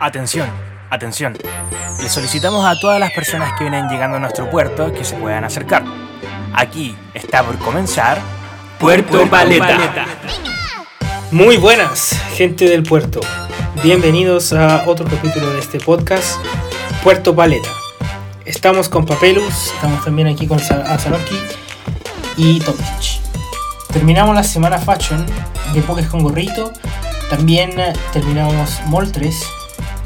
Atención, atención. Le solicitamos a todas las personas que vienen llegando a nuestro puerto que se puedan acercar. Aquí está por comenzar Puerto Paleta. Muy buenas, gente del puerto. Bienvenidos a otro capítulo de este podcast, Puerto Paleta. Estamos con Papelus, estamos también aquí con Azanoki y Topic. Terminamos la semana Fashion de Pokés con Gorrito. También terminamos Moltres,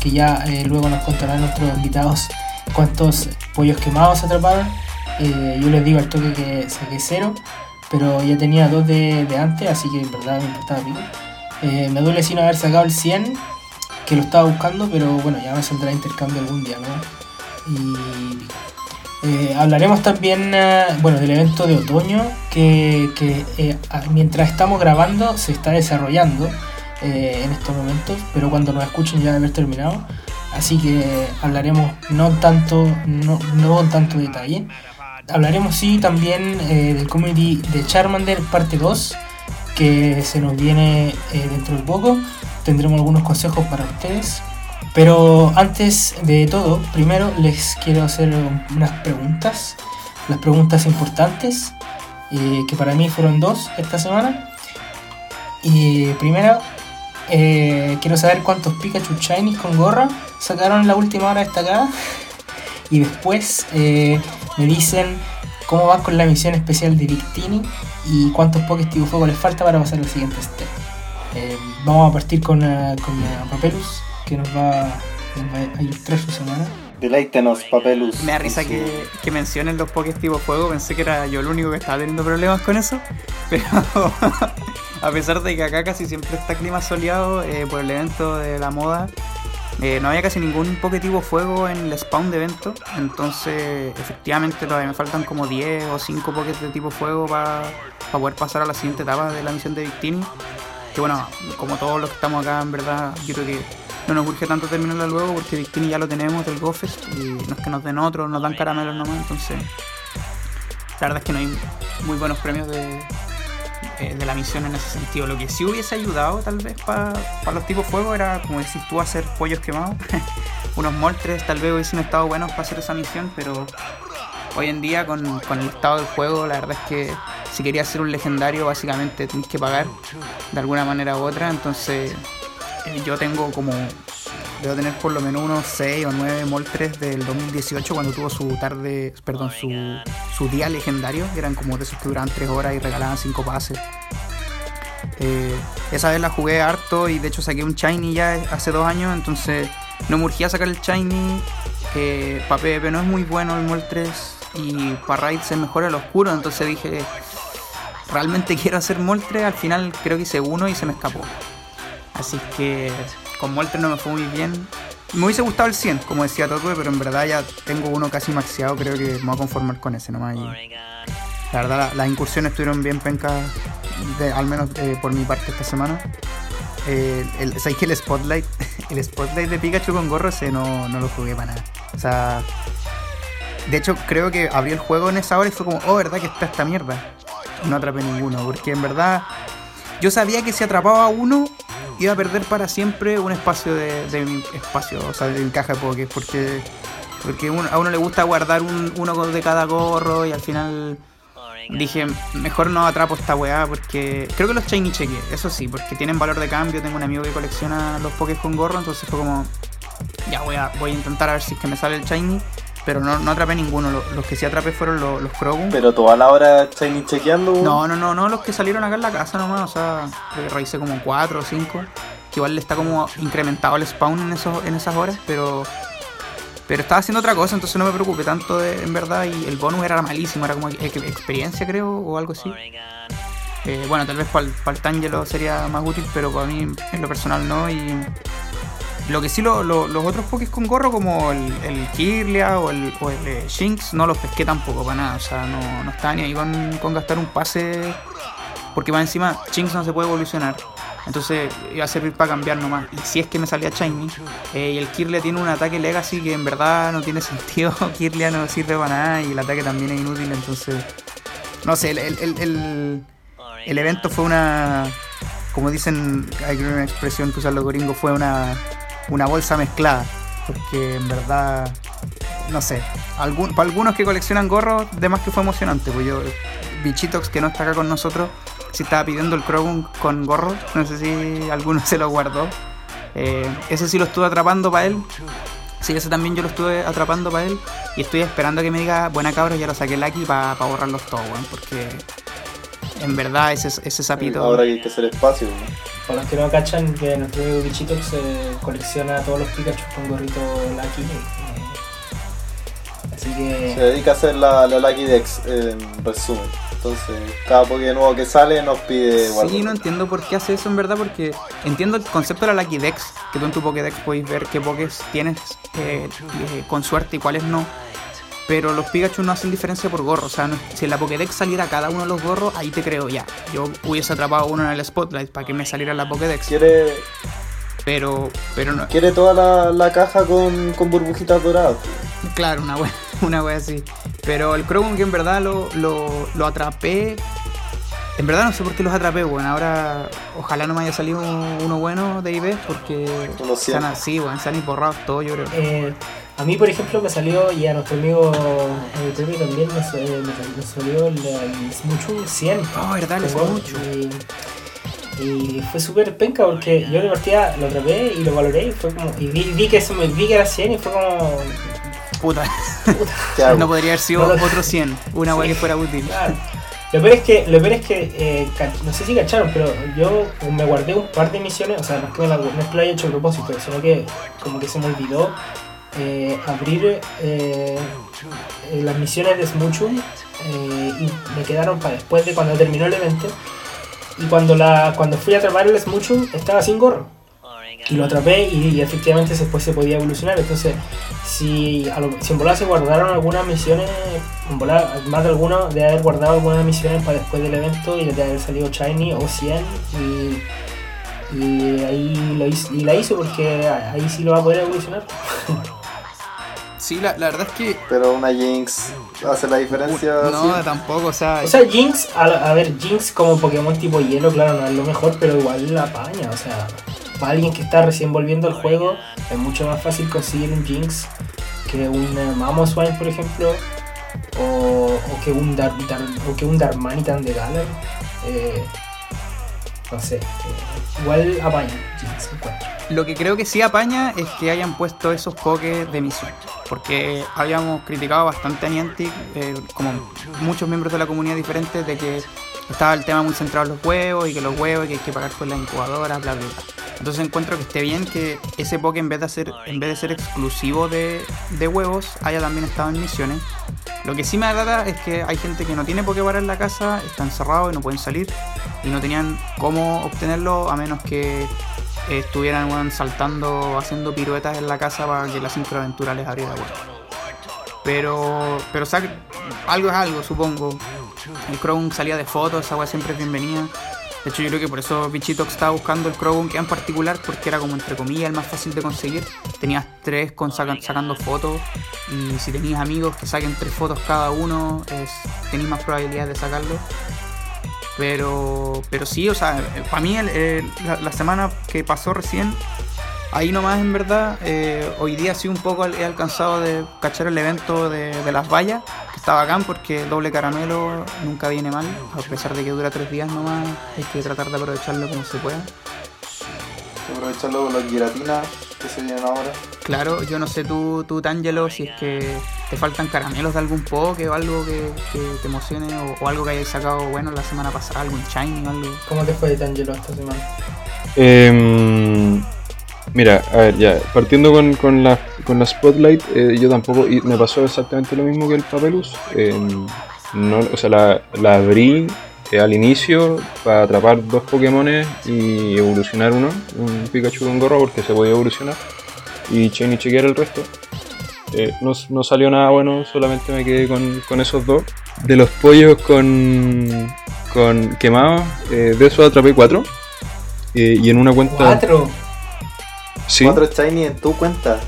que ya eh, luego nos contarán nuestros invitados cuántos pollos quemados atraparon. Eh, yo les digo al toque que saqué cero, pero ya tenía dos de, antes, así que en verdad me importaba pico. Eh, me duele sin haber sacado el 100, que lo estaba buscando, pero bueno, ya me saldrá intercambio algún día, ¿no? Y hablaremos también bueno, del evento de otoño que, que mientras estamos grabando se está desarrollando eh, en estos momentos, pero cuando nos escuchen ya haber terminado. Así que hablaremos no tanto, no, no tanto detalle. Hablaremos sí también eh, del community de Charmander parte 2, que se nos viene eh, dentro de poco. Tendremos algunos consejos para ustedes. Pero antes de todo, primero les quiero hacer unas preguntas. Las preguntas importantes, que para mí fueron dos esta semana. Y primero, eh, quiero saber cuántos Pikachu Shiny con gorra sacaron en la última hora destacada. Y después eh, me dicen cómo van con la misión especial de Victini y cuántos Pokés tipo fuego les falta para pasar al siguiente step. Eh, vamos a partir con, con Papelus, que nos va, a ilustrar su semana. Deleítenos, Papelus. Me da risa que, que, mencionen los Pokés tipo fuego. Pensé que era yo el único que estaba teniendo problemas con eso. Pero a pesar de que acá casi siempre está clima soleado eh, por el evento de la moda, eh, no había casi ningún Poketivo fuego en el spawn de evento. Entonces, efectivamente, todavía me faltan como 10 o 5 Pokés de tipo fuego para poder pasar a la siguiente etapa de la misión de Victini. Que bueno, como todos los que estamos acá, en verdad, yo creo que no nos urge tanto terminarla luego porque Victini ya lo tenemos del Gofest y no es que nos den otro, nos dan caramelos nomás. Entonces, la verdad es que no hay muy buenos premios de, eh, de la misión en ese sentido. Lo que sí hubiese ayudado tal vez para los tipos fuego era, como decís tú, hacer pollos quemados. Unos moltres tal vez hubiesen estado buenos para hacer esa misión, pero hoy en día con, el estado del juego, la verdad es que si querías ser un legendario, básicamente tenés que pagar de alguna manera u otra. Entonces eh, yo tengo como Debo tener por lo menos unos 6 o 9 moltres del 2018 cuando tuvo su tarde, perdón, su, su día legendario, eran como de esos que duraban 3 horas y regalaban 5 pases. Eh, esa vez la jugué harto y de hecho saqué un Shiny ya hace 2 años, entonces no me urgía sacar el Shiny. Eh, para PvP no es muy bueno el Moltres y para Raid se mejora el oscuro, entonces dije, realmente quiero hacer Moltres, al final creo que hice uno y se me escapó. Así que con Moltres no me fue muy bien. Me hubiese gustado el 100, como decía Totue, pero en verdad ya tengo uno casi maxiado, creo que me voy a conformar con ese nomás. la verdad, las incursiones estuvieron bien pencas, al menos eh, por mi parte esta semana. Eh, el, ¿Sabes que el Spotlight? El Spotlight de Pikachu con gorro ese no, no lo jugué para nada. O sea, de hecho creo que abrí el juego en esa hora y fue como, oh, ¿verdad que está esta mierda? No atrapé ninguno, porque en verdad yo sabía que si atrapaba uno iba a perder para siempre un espacio de, de espacio, o sea, de caja de Poké, porque porque a uno le gusta guardar un, uno de cada gorro y al final dije, mejor no atrapo esta weá porque creo que los shiny cheque, eso sí, porque tienen valor de cambio, tengo un amigo que colecciona los Pokés con gorro, entonces fue como ya a voy a intentar a ver si es que me sale el shiny pero no, no atrapé ninguno. Los, que sí atrapé fueron los, los Pero toda la hora Shiny chequeando. No, no, no, no, los que salieron acá en la casa nomás. O sea, revisé como 4 o 5. Que igual le está como incrementado el spawn en, esos, en esas horas, pero. Pero estaba haciendo otra cosa, entonces no me preocupé tanto en verdad. Y el bonus era malísimo, era como experiencia, creo, o algo así. Eh, bueno, tal vez para el, para el Tangelo sería más útil, pero para mí en lo personal no. Y lo que sí, los otros Pokés con gorro, como el, el Kirlia o el, o el Shinx, no los pesqué tampoco para nada. O sea, no, no estaba ni ahí con, gastar un pase. Porque más encima, Shinx no se puede evolucionar. Entonces iba a servir para cambiar nomás. Y si es que me salía Shiny, eh, y el Kirlia tiene un ataque Legacy que en verdad no tiene sentido. Kirlia no sirve para nada y el ataque también es inútil. Entonces, no sé, el, el, el, el evento fue una. Como dicen, hay una expresión que usan los gringos, fue una una bolsa mezclada. Porque en verdad, no sé, para algunos que coleccionan gorros, de más que fue emocionante. Pues yo, Bichitox, que no está acá con nosotros, si estaba pidiendo el Krogun con gorros. No sé si alguno se lo guardó. Eh, ese sí lo estuve atrapando para él. Sí, ese también yo lo estuve atrapando para él. Y estoy esperando que me diga, buena cabra, ya lo saqué el aquí para borrarlos todos, weón. Porque en verdad ese, ese sapito. Ahora hay que hacer espacio, ¿no? Para los que no cachan, que nuestro amigo Bichito se colecciona todos los Pikachu con gorrito Lucky. así Se que. dedica a hacer la, la Lucky Dex en resumen. Entonces, cada Pokémon nuevo que sale nos pide Sí, guardar. no entiendo por qué hace eso en verdad, porque entiendo el concepto de la Lucky Dex, que tú en tu Pokédex podéis ver qué Pokés tienes eh, eh, con suerte y cuáles no. Pero los Pikachu no hacen diferencia por gorro. O sea, no- si en la Pokédex saliera cada uno de los gorros, ahí te creo ya. Yo hubiese atrapado uno en el Spotlight para que me saliera la Pokédex. Quiere, Pero, pero no. quiere toda la, la caja con, con burbujitas doradas. Claro, una wea, una wea así. Pero el Krogun que en verdad lo, lo, lo atrapé. En verdad no sé por qué los atrapé, weón. Ahora ojalá no me haya salido uno bueno de IB porque Unos se 100. han, sí, weón, se han borrado todo, yo creo. Eh, a mí, por ejemplo, me salió, y a nuestro amigo a mi primo también me, sa- eh, me- me salió el, el Smuchu 100. Oh, verdad, les Con mucho. Y, y fue súper penca porque yo de partida lo atrapé y lo valoré y fue como. Y vi, vi que eso me vi que era 100 y fue como. Puta, ¿Qué hago? no podría haber sido No lo- otro 100, una wea Sí. que fuera útil. Claro. Lo peor es que, lo peor es que eh, no sé si cacharon, pero yo me guardé un par de misiones, o sea, no es que, me la- no es que lo haya hecho a propósito, sino que como que se me olvidó eh, abrir eh, eh, las misiones de Smoochum eh, y me quedaron para después de cuando terminó el evento. Y cuando, la, cuando fui a atrapar el Smoochum estaba sin gorro. Y lo atrapé y, efectivamente después se podía evolucionar. Entonces, si, a en volada se guardaron algunas misiones, en volada, más de alguno de haber guardado algunas misiones para después del evento y de haber salido Shiny o 100 y, y ahí lo hizo, y la hizo porque ahí sí lo va a poder evolucionar. Sí, la, la verdad es que. Pero una Jinx hace la diferencia. No, así. tampoco, o sea. O sea, Jinx, a, a ver, Jinx como Pokémon tipo hielo, claro, no es lo mejor, pero igual la apaña, o sea, para alguien que está recién volviendo al juego, es mucho más fácil conseguir un Jinx que un eh, Mamoswine, por ejemplo, o, o que un Dar, Dar- o que un Darmanitan de Galar. Eh, no sé, eh, igual apaña Jinx, encuentro. Lo que creo que sí apaña es que hayan puesto esos pokés de misión. Porque habíamos criticado bastante a Niantic, eh, como muchos miembros de la comunidad diferentes, de que estaba el tema muy centrado en los huevos y que los huevos y que hay que pagar por la incubadora, bla, bla. Entonces encuentro que esté bien que ese poke en vez de, hacer, en vez de ser exclusivo de, de huevos, haya también estado en misiones. Lo que sí me agrada es que hay gente que no tiene Pokéball en la casa, está encerrado y no pueden salir y no tenían cómo obtenerlo a menos que estuvieran saltando, haciendo piruetas en la casa para que la sincroaventura les abriera weón. Pero, pero sea, algo es algo, supongo. El Crown salía de fotos, esa siempre es bienvenida. De hecho, yo creo que por eso Bichitox estaba buscando el Crown que en particular, porque era como entre comillas el más fácil de conseguir. Tenías tres con saca- sacando fotos, y si tenías amigos que saquen tres fotos cada uno, es, tenéis más probabilidades de sacarlo. Pero, pero sí, o sea, para mí el- el- la, la semana que pasó recién, ahí nomás en verdad, eh, hoy día sí un poco he alcanzado de cachar el evento de, las vallas, que está bacán porque doble caramelo nunca viene mal, a pesar de que dura tres días nomás, hay que tratar de aprovecharlo como se pueda. Aprovecharlo con las giratinas que se vienen ahora. Claro, yo no sé tú, tú Tangelo, si es que te faltan caramelos de algún poke o algo que, que te emocione o, o algo que hayáis sacado bueno la semana pasada, algún shiny o algo. ¿Cómo te fue de Tangelo esta semana? Em, mira, a ver, ya, partiendo con, con, la, con la Spotlight, eh, yo tampoco, y me pasó exactamente lo mismo que el Papelus. Em, no, o sea, la, la abrí eh, al inicio para atrapar dos Pokémones y evolucionar uno, un Pikachu con gorro, porque se podía evolucionar, y chain y chequear el resto. Eh, no, no salió nada bueno, solamente me quedé con, con esos dos. De los pollos con, con quemados, eh, de esos atrapé cuatro. Y en una cuenta. ¿Cuatro? Sí. Cuatro shiny en tu cuenta.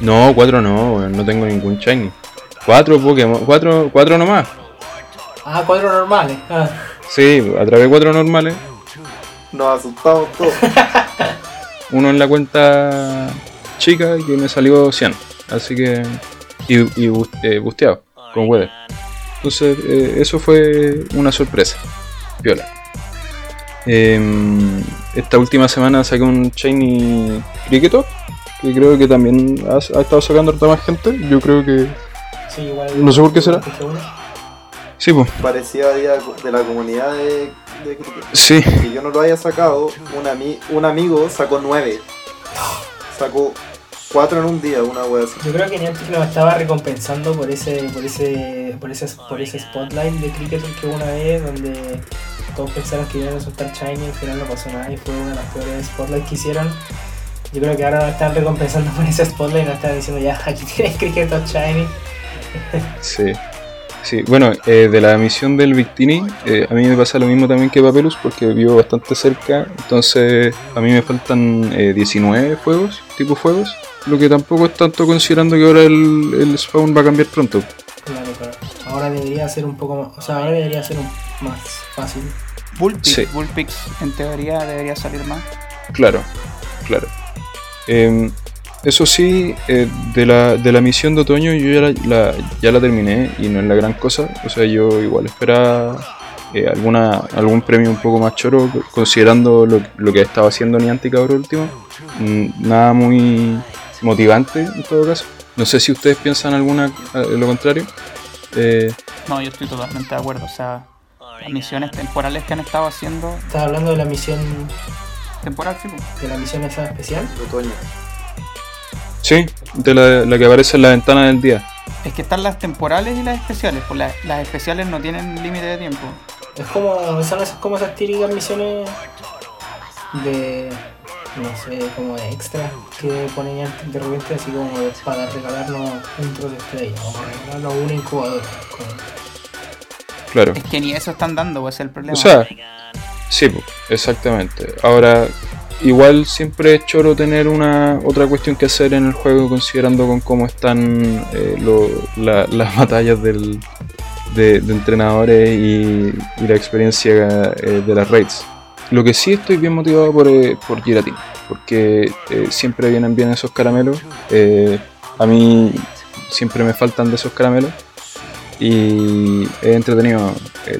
No, cuatro no, no tengo ningún shiny. Cuatro Pokémon, cuatro, cuatro nomás. Ah, cuatro normales. Ah. Sí, atrapé cuatro normales. Nos asustamos todos. Uno en la cuenta chica que me salió 100. Así que. Y, y eh, busteado con Weather. Entonces, eh, eso fue una sorpresa. Viola. Em, esta última semana saqué un Shiny Cricketot. Que creo que también ha, ha estado sacando harta más gente. Yo creo que. Sí, igual. No sé por qué será. Sí, pues. Parecía día de la comunidad de, de cricket. Sí. Que yo no lo haya sacado, un, ami- un amigo sacó nueve. Sacó cuatro en un día, una wea así. Yo creo que Niantic lo estaba recompensando por ese, por ese, por ese, por ese spotlight de cricket que hubo una vez donde todos pensaron que iban a soltar Shiny y al final no pasó nada y fue una de las peores spotlights que hicieron. Yo creo que ahora lo están recompensando por ese spotlight y nos están diciendo ya, aquí tienes cricket Shiny. Sí. Sí, bueno, eh, de la misión del Victini, eh, a mí me pasa lo mismo también que Papelus porque vivo bastante cerca, entonces a mí me faltan eh, 19 juegos, tipo juegos, lo que tampoco es tanto considerando que ahora el, el spawn va a cambiar pronto. Claro, claro. Ahora debería ser un poco más, o sea, ahora debería ser un, más fácil. Bullpix, Sí. Bullpix en teoría debería salir más. Claro, claro. Eso sí, eh, de, la, de la misión de otoño yo ya la, la- ya la terminé y no es la gran cosa. O sea, yo igual esperaba eh, alguna, algún premio un poco más choro, considerando lo, lo que estaba haciendo Niantic ahora último. Mm, Nada muy motivante en todo caso. No sé si ustedes piensan alguna lo contrario. Eh, No, yo estoy totalmente de acuerdo. O sea, las misiones temporales que han estado haciendo. Estás hablando de la misión, Temporal, sí, de la misión esa especial. de otoño. Sí, de la, la que aparece en la ventana del día. Es que están las temporales y las especiales. Pues las, las especiales no tienen límite de tiempo. Es como, son esas, como esas típicas misiones de, no sé, como de extra que ponen antes de repente así como para regalarnos un trozo de estrella o para regalarnos una incubadora. como- Claro. Es que ni eso están dando, pues es el problema. O sea, sí, exactamente. Ahora, igual siempre es choro tener una otra cuestión que hacer en el juego considerando con cómo están eh, las batallas del, de, entrenadores y, la experiencia eh, de las raids. Lo que sí estoy bien motivado por, eh, por Giratina, porque eh, siempre vienen bien esos caramelos. A mí siempre me faltan de esos caramelos. Y es entretenido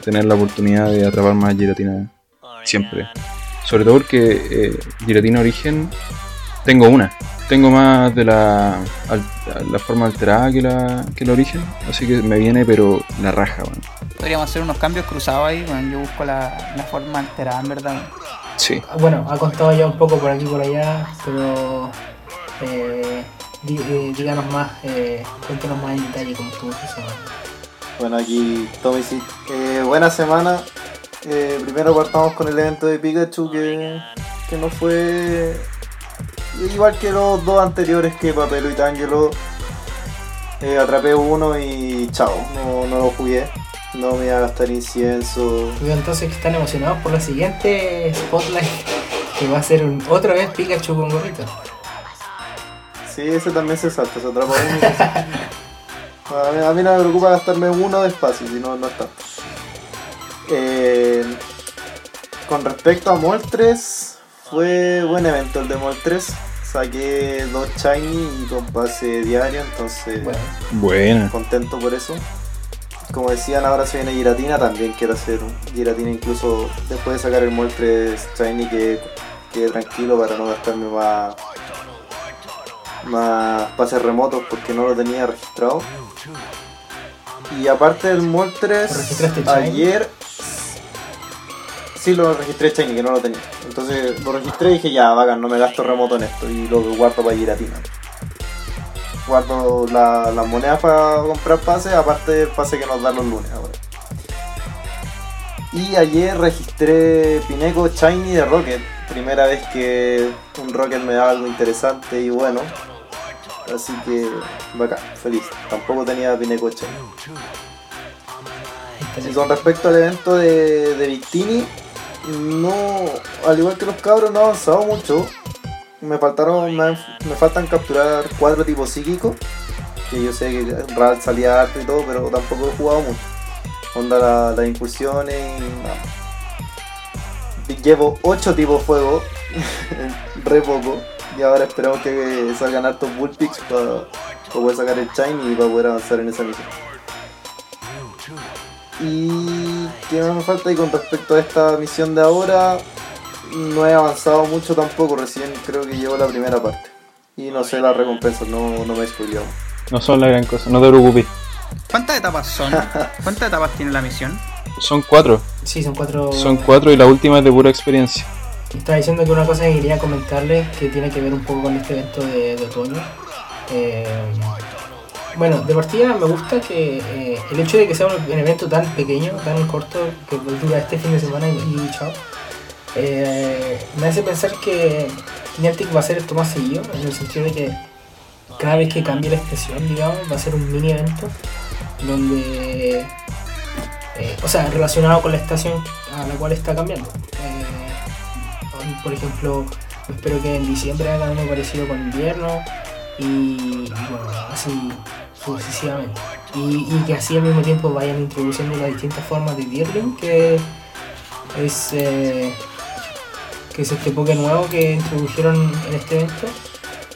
tener la oportunidad de atrapar más giratina siempre. Sobre todo porque eh, giratina origen tengo una. Tengo más de la, al- la forma alterada que la, que el origen. Así que me viene pero la raja, bueno. Podríamos hacer unos cambios cruzados ahí. Bueno, yo busco la, la forma alterada, en verdad. Sí. Bueno, ha contado ya un poco por aquí y por allá, pero eh, eh, díganos más, eh, cuéntenos más en detalle cómo estuvo su semana. Bueno, aquí Tommy sí. Eh, buena semana. Eh, primero partamos con el evento de Pikachu que, que no fue igual que los dos anteriores que Papelo y Tangelo. Eh, atrapé uno y chao, no, no lo jugué. No me iba a gastar incienso. Entonces que están emocionados por la siguiente Spotlight, que va a ser un, otra vez Pikachu con gorrito. Sí, ese también se salta, se atrapa uno. A mí, a mí no me preocupa gastarme uno de espacio, si no, no es tanto. Eh, con respecto a Moltres, fue buen evento el de Moltres. Saqué dos Shiny y con pase diario, entonces Bueno, contento por eso. Como decían, ahora se viene Giratina, también quiero hacer un Giratina incluso después de sacar el Moltres Shiny que quede tranquilo para no gastarme más, más pases remotos porque no lo tenía registrado. Y aparte del Moltres, ¿Lo registraste Shiny? Sí lo registré Shiny que no lo tenía. Entonces lo registré y dije ya, bacán, no me gasto remoto en esto y lo guardo para Giratina guardo la- las monedas para comprar pases, aparte del pase que nos dan los lunes ahora. Y ayer registré Pineco Shiny de Rocket. Primera vez que un Rocket me da algo interesante y bueno. Así que bacán, feliz. Tampoco tenía Pineco Shiny. Y con respecto al evento de, de Victini, no, al igual que los cabros, no ha avanzado mucho. Me faltaron, me, me faltan capturar cuatro tipos psíquicos. Que yo sé que Ral salía harto y todo, pero tampoco he jugado mucho. Onda la- las incursiones Llevo 8 tipos fuego, re poco. Y ahora esperamos que salgan hartos Bullpix para poder sacar el Shine y para poder avanzar en esa misión. Y qué más me falta y con respecto a esta misión de ahora, no he avanzado mucho tampoco, recién creo que llevo la primera parte. Y no sé las recompensas, no, no me he spoileado. No son la gran cosa, no te preocupes. ¿Cuántas etapas son? ¿Cuántas etapas tiene la misión? Son cuatro. Sí, son cuatro. Son cuatro y la última es de pura experiencia. Estaba diciendo que una cosa que quería comentarles que tiene que ver un poco con este evento de, de otoño. Eh, bueno, de partida me gusta que eh, el hecho de que sea un, evento tan pequeño, tan corto, que dura este fin de semana y, y chao, eh, me hace pensar que Niantic va a hacer esto más seguido, en el sentido de que cada vez que cambie la estación, digamos, va a ser un mini evento donde, eh, o sea, relacionado con la estación a la cual está cambiando. Por ejemplo, espero que en diciembre hagan uno parecido con invierno y bueno, así sucesivamente. Y, y que así al mismo tiempo vayan introduciendo las distintas formas de Deerling, que es, eh, que es este Poké nuevo que introdujeron en este evento,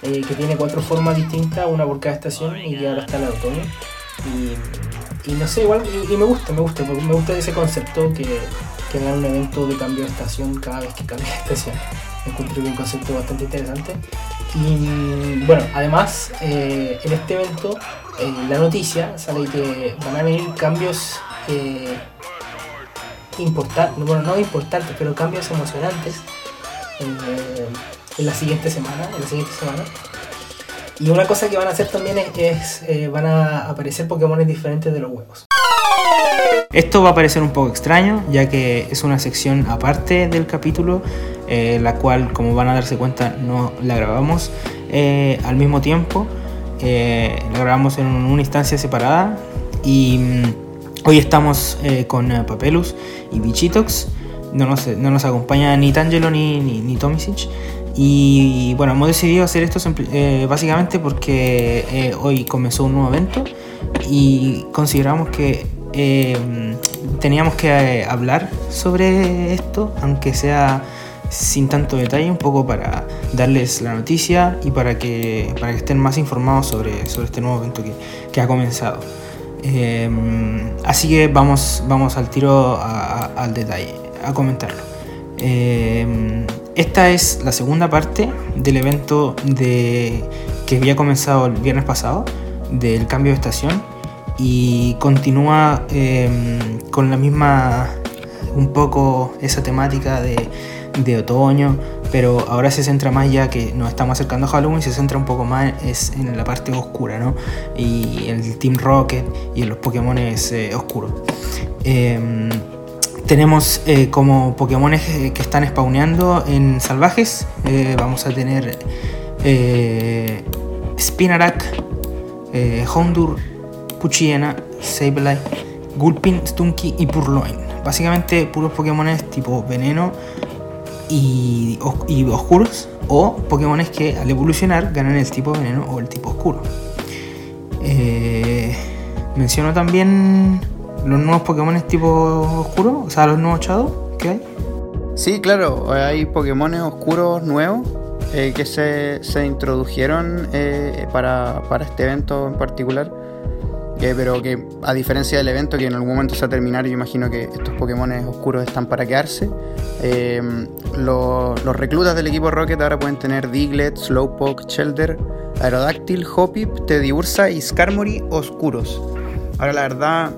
eh, que tiene cuatro formas distintas, una por cada estación y que ahora está la otoño. Y, no sé, igual, y, me gusta, me gusta, porque me gusta ese concepto que, que hagan un evento de cambio de estación cada vez que cambia de estación. Es un concepto bastante interesante. Y bueno, además, eh, en este evento, eh, la noticia sale que van a venir cambios eh, importantes, bueno, no importantes, pero cambios emocionantes eh, en la siguiente semana, en la siguiente semana. Y una cosa que van a hacer también es, es, eh, van a aparecer Pokémon diferentes de los huevos. Esto va a parecer un poco extraño, ya que es una sección aparte del capítulo, eh, la cual, como van a darse cuenta, no la grabamos eh, al mismo tiempo. Eh, la grabamos en una instancia separada y mm, hoy estamos con Papelus y Bichitox. No nos, no nos acompaña ni Tangelo ni, ni, Tomisic. Y bueno, hemos decidido hacer esto básicamente porque hoy comenzó un nuevo evento y consideramos que eh, teníamos que hablar sobre esto, aunque sea sin tanto detalle, un poco para darles la noticia y para que, para que estén más informados sobre, sobre este nuevo evento que, que ha comenzado. Eh, así que vamos, vamos al tiro a- a- al detalle, a comentarlo. Eh, esta es la segunda parte del evento de, que había comenzado el viernes pasado, del cambio de estación, y continúa eh, con la misma, un poco esa temática de, de otoño, pero ahora se centra más ya que nos estamos acercando a Halloween, se centra un poco más es en la parte oscura, ¿no? Y el Team Rocket y los Pokémon eh, oscuros. Em, tenemos eh, como Pokémon que están spawneando en salvajes. eh, vamos a tener eh, Spinarak, eh, Houndour, Puchiena, Sableye, Gulpin, Stunky y Purloin. Básicamente puros Pokémon tipo veneno y, os- y oscuros. O Pokémon que al evolucionar ganan el tipo veneno o el tipo oscuro. Eh, menciono también los nuevos Pokémon tipo oscuro, o sea, los nuevos Shadow que hay. Sí, claro, hay Pokémon oscuros nuevos eh, que se, se introdujeron eh, para, para este evento en particular. Eh, pero que a diferencia del evento que en algún momento se va a terminar, yo imagino que estos Pokémon oscuros están para quedarse. Eh, lo- los reclutas del equipo Rocket ahora pueden tener Diglett, Slowpoke, Shelder, Aerodactyl, Hoppip, Teddiursa y Skarmory oscuros. Ahora la verdad,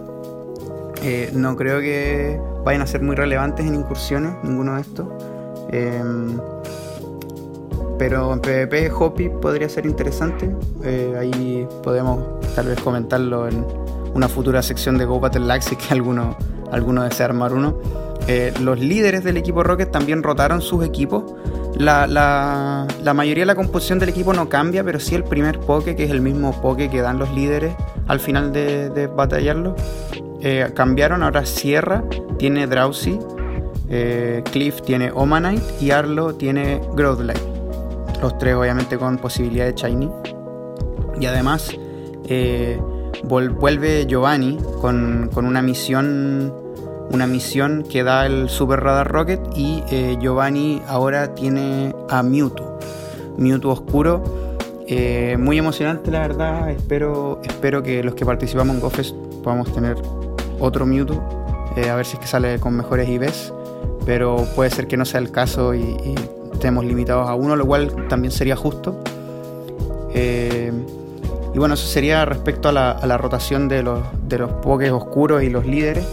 eh, no creo que vayan a ser muy relevantes en incursiones, ninguno de estos. Pero en PvP Hoppy podría ser interesante. Eh, ahí podemos tal vez comentarlo en una futura sección de Go Battle Lax si que alguno, alguno desea armar uno. Eh, los líderes del equipo Rocket también rotaron sus equipos. La, la- la mayoría de la composición del equipo no cambia, pero sí el primer poke, que es el mismo poke que dan los líderes al final de, batallarlo. Eh, cambiaron, ahora Sierra tiene Drowsy, Cliff tiene Omanite y Arlo tiene Growlithe. Los tres obviamente con posibilidad de Shiny. Y además eh, vuelve Giovanni con, con una misión una misión que da el Super Radar Rocket y eh, Giovanni ahora tiene a Mewtwo. Mewtwo oscuro. Eh, muy emocionante, la verdad. Espero, espero que los que participamos en GoFest podamos tener otro Mewtwo. a ver si es que sale con mejores IVs. Pero puede ser que no sea el caso y estemos limitados a uno, lo cual también sería justo. Eh, y bueno, eso sería respecto a la, a la rotación de los, de los pokés oscuros y los líderes.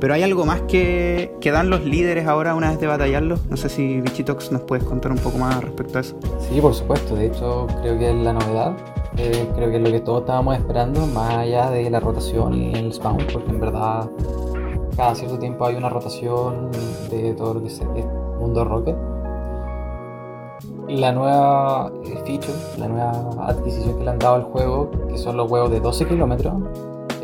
Pero hay algo más que, que dan los líderes ahora una vez de batallarlos. No sé si Bichitox nos puedes contar un poco más respecto a eso. Sí, por supuesto. De hecho, creo que es la novedad. Eh, creo que es lo que todos estábamos esperando, más allá de la rotación y el spawn, porque en verdad cada cierto tiempo hay una rotación de todo lo que es es mundo Rocket. La nueva eh, feature, la nueva adquisición que le han dado al juego, que son los huevos de 12 kilómetros,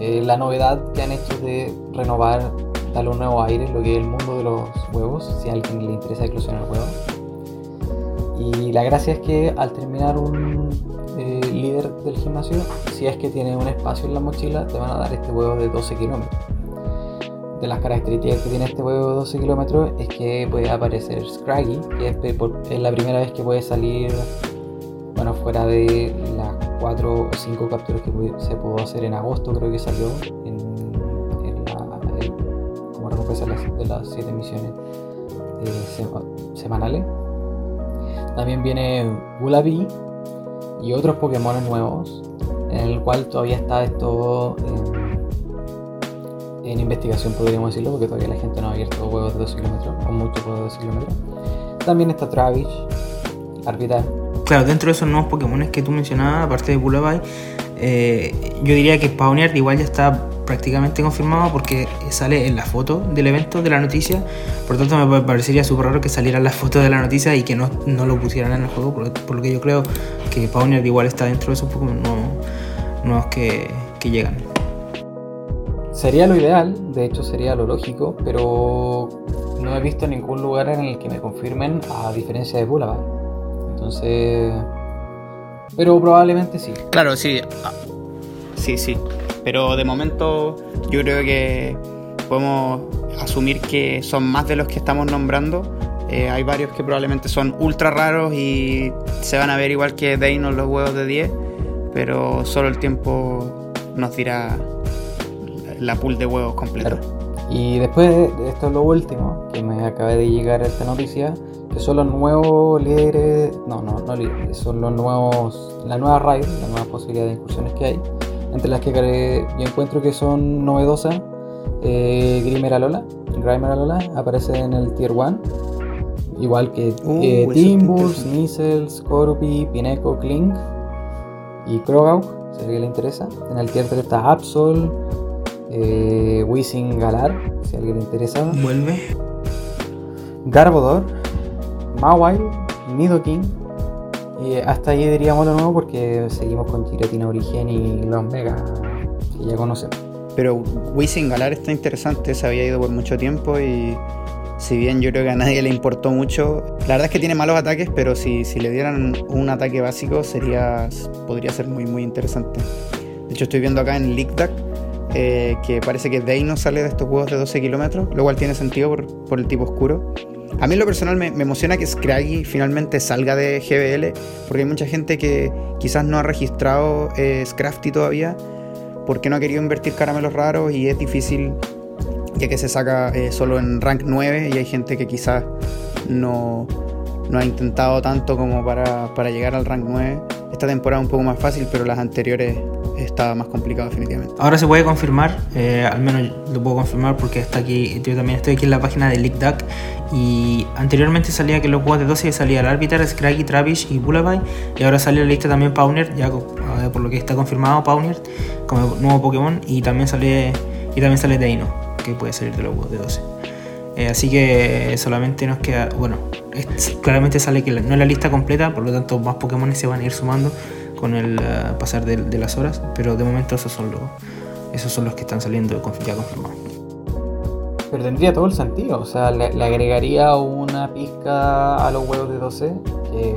eh, la novedad que han hecho de renovar, darle un nuevo aire, lo que es el mundo de los huevos, si a alguien le interesa eclosionar huevos. Y la gracia es que al terminar un eh, líder del gimnasio, si es que tiene un espacio en la mochila, te van a dar este huevo de 12 kilómetros. De las características que tiene este huevo de 12 kilómetros es que puede aparecer Scraggy, que es, por- es la primera vez que puede salir, bueno, fuera de las 4 o 5 capturas que se pudo hacer en agosto, creo que salió en, en la, el- como recompensa de las- de las 7 misiones eh, sema- semanales. También viene Gulabi y otros Pokémon nuevos, en el cual todavía está esto en, en investigación, podríamos decirlo, porque todavía la gente no ha abierto huevos de 2 kilómetros, o muchos huevos de 2 kilómetros. También está Travis, Arbitar, Claro, dentro de esos nuevos Pokémon que tú mencionabas, aparte de Bullabay, eh, yo diría que Pawniard igual ya está prácticamente confirmado porque sale en la foto del evento, de la noticia. Por lo tanto, me parecería súper raro que saliera la foto de la noticia y que no, no lo pusieran en el juego. Por, por lo que yo creo que Pawniard igual está dentro de esos Pokémon nuevos, nuevos que, que llegan. Sería lo ideal, de hecho sería lo lógico, pero no he visto ningún lugar en el que me confirmen a diferencia de Bullabay. Entonces... Pero probablemente sí. Claro, sí. ah, Sí, sí. Pero de momento yo creo que podemos asumir que son más de los que estamos nombrando. Eh, hay varios que probablemente son ultra raros y se van a ver igual que Deino los huevos de 10, pero solo el tiempo nos dirá la pool de huevos completa. Y después, de- esto es lo último, que me acaba de llegar esta noticia, que son los nuevos líderes, no, no, no líderes, son los nuevos, la nueva raid, la nueva posibilidad de incursiones que hay, entre las que yo encuentro que son novedosas, eh, Grimer Alola, Grimer Alola aparece en el Tier 1, igual que Uh, eh, Timbus, interesante. Nizzles, Corby, Pineco, Clink y Krogauk, si a alguien le interesa. En el Tier 3 está Absol, eh, Wizzing Galar, si alguien le interesa. Vuelve. Garbodor, Mawile, Nidoking. Y hasta ahí diríamos lo nuevo porque seguimos con Giratina Origen y los Mega que ya conocemos. Pero Wisin Galar está interesante, se había ido por mucho tiempo y si bien yo creo que a nadie le importó mucho, la verdad es que tiene malos ataques, pero si, si le dieran un ataque básico sería podría ser muy muy interesante. De hecho estoy viendo acá en Leakduck eh, que parece que Deino sale de estos juegos de 12 kilómetros, lo cual tiene sentido por, el tipo oscuro. A mí lo personal me, emociona que Scraggy finalmente salga de GBL, porque hay mucha gente que quizás no ha registrado eh, Scrafty todavía, porque no ha querido invertir caramelos raros y es difícil ya que se saca eh, solo en rank 9 y hay gente que quizás no, no ha intentado tanto como para, para llegar al rank 9. Esta temporada es un poco más fácil, pero las anteriores estaba más complicado definitivamente. Ahora se puede confirmar, eh, al menos lo puedo confirmar porque está aquí, yo también estoy aquí en la página de LeakDuck y anteriormente salía que los juegos de 12 salía el Arbiter, Scraggy, Travis y Bullabay y ahora sale la lista también Pawniard, ya eh, por lo que está confirmado Pawniard como nuevo Pokémon y también sale y también sale Deino, que puede salir de los juegos de 12. Eh, así que solamente nos queda, bueno, es- claramente sale que la- no es la lista completa, por lo tanto más Pokémon se van a ir sumando con el eh, pasar de, de las horas, pero de momento esos son los, esos son los que están saliendo ya confirmados. Pero tendría todo el sentido, o sea, le, le agregaría una pizca a los huevos de 12, que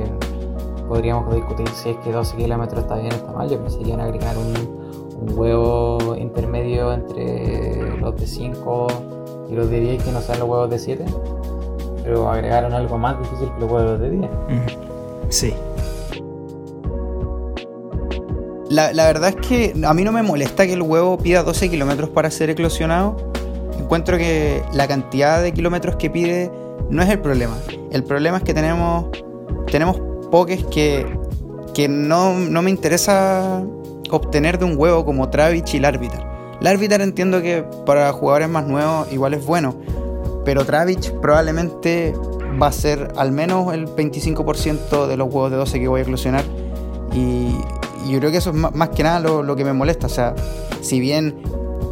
podríamos discutir si es que 12 kilómetros está bien o está mal. Yo pensaría en agregar un, un huevo intermedio entre los de 5 y los de 10, que no sean los huevos de 7. Pero agregaron algo más difícil que los huevos de 10. Ujú. Sí. La, verdad es que a mí no me molesta que el huevo pida 12 kilómetros para ser eclosionado. Encuentro que la cantidad de kilómetros que pide no es el problema. El problema es que tenemos, tenemos pokés que, que no, no me interesa obtener de un huevo como Travich y Larvitar. Larvitar entiendo que para jugadores más nuevos igual es bueno, pero Travich probablemente va a ser al menos el 25% de los huevos de 12 que voy a eclosionar. Y yo creo que eso es más que nada lo, lo que me molesta. O sea, si bien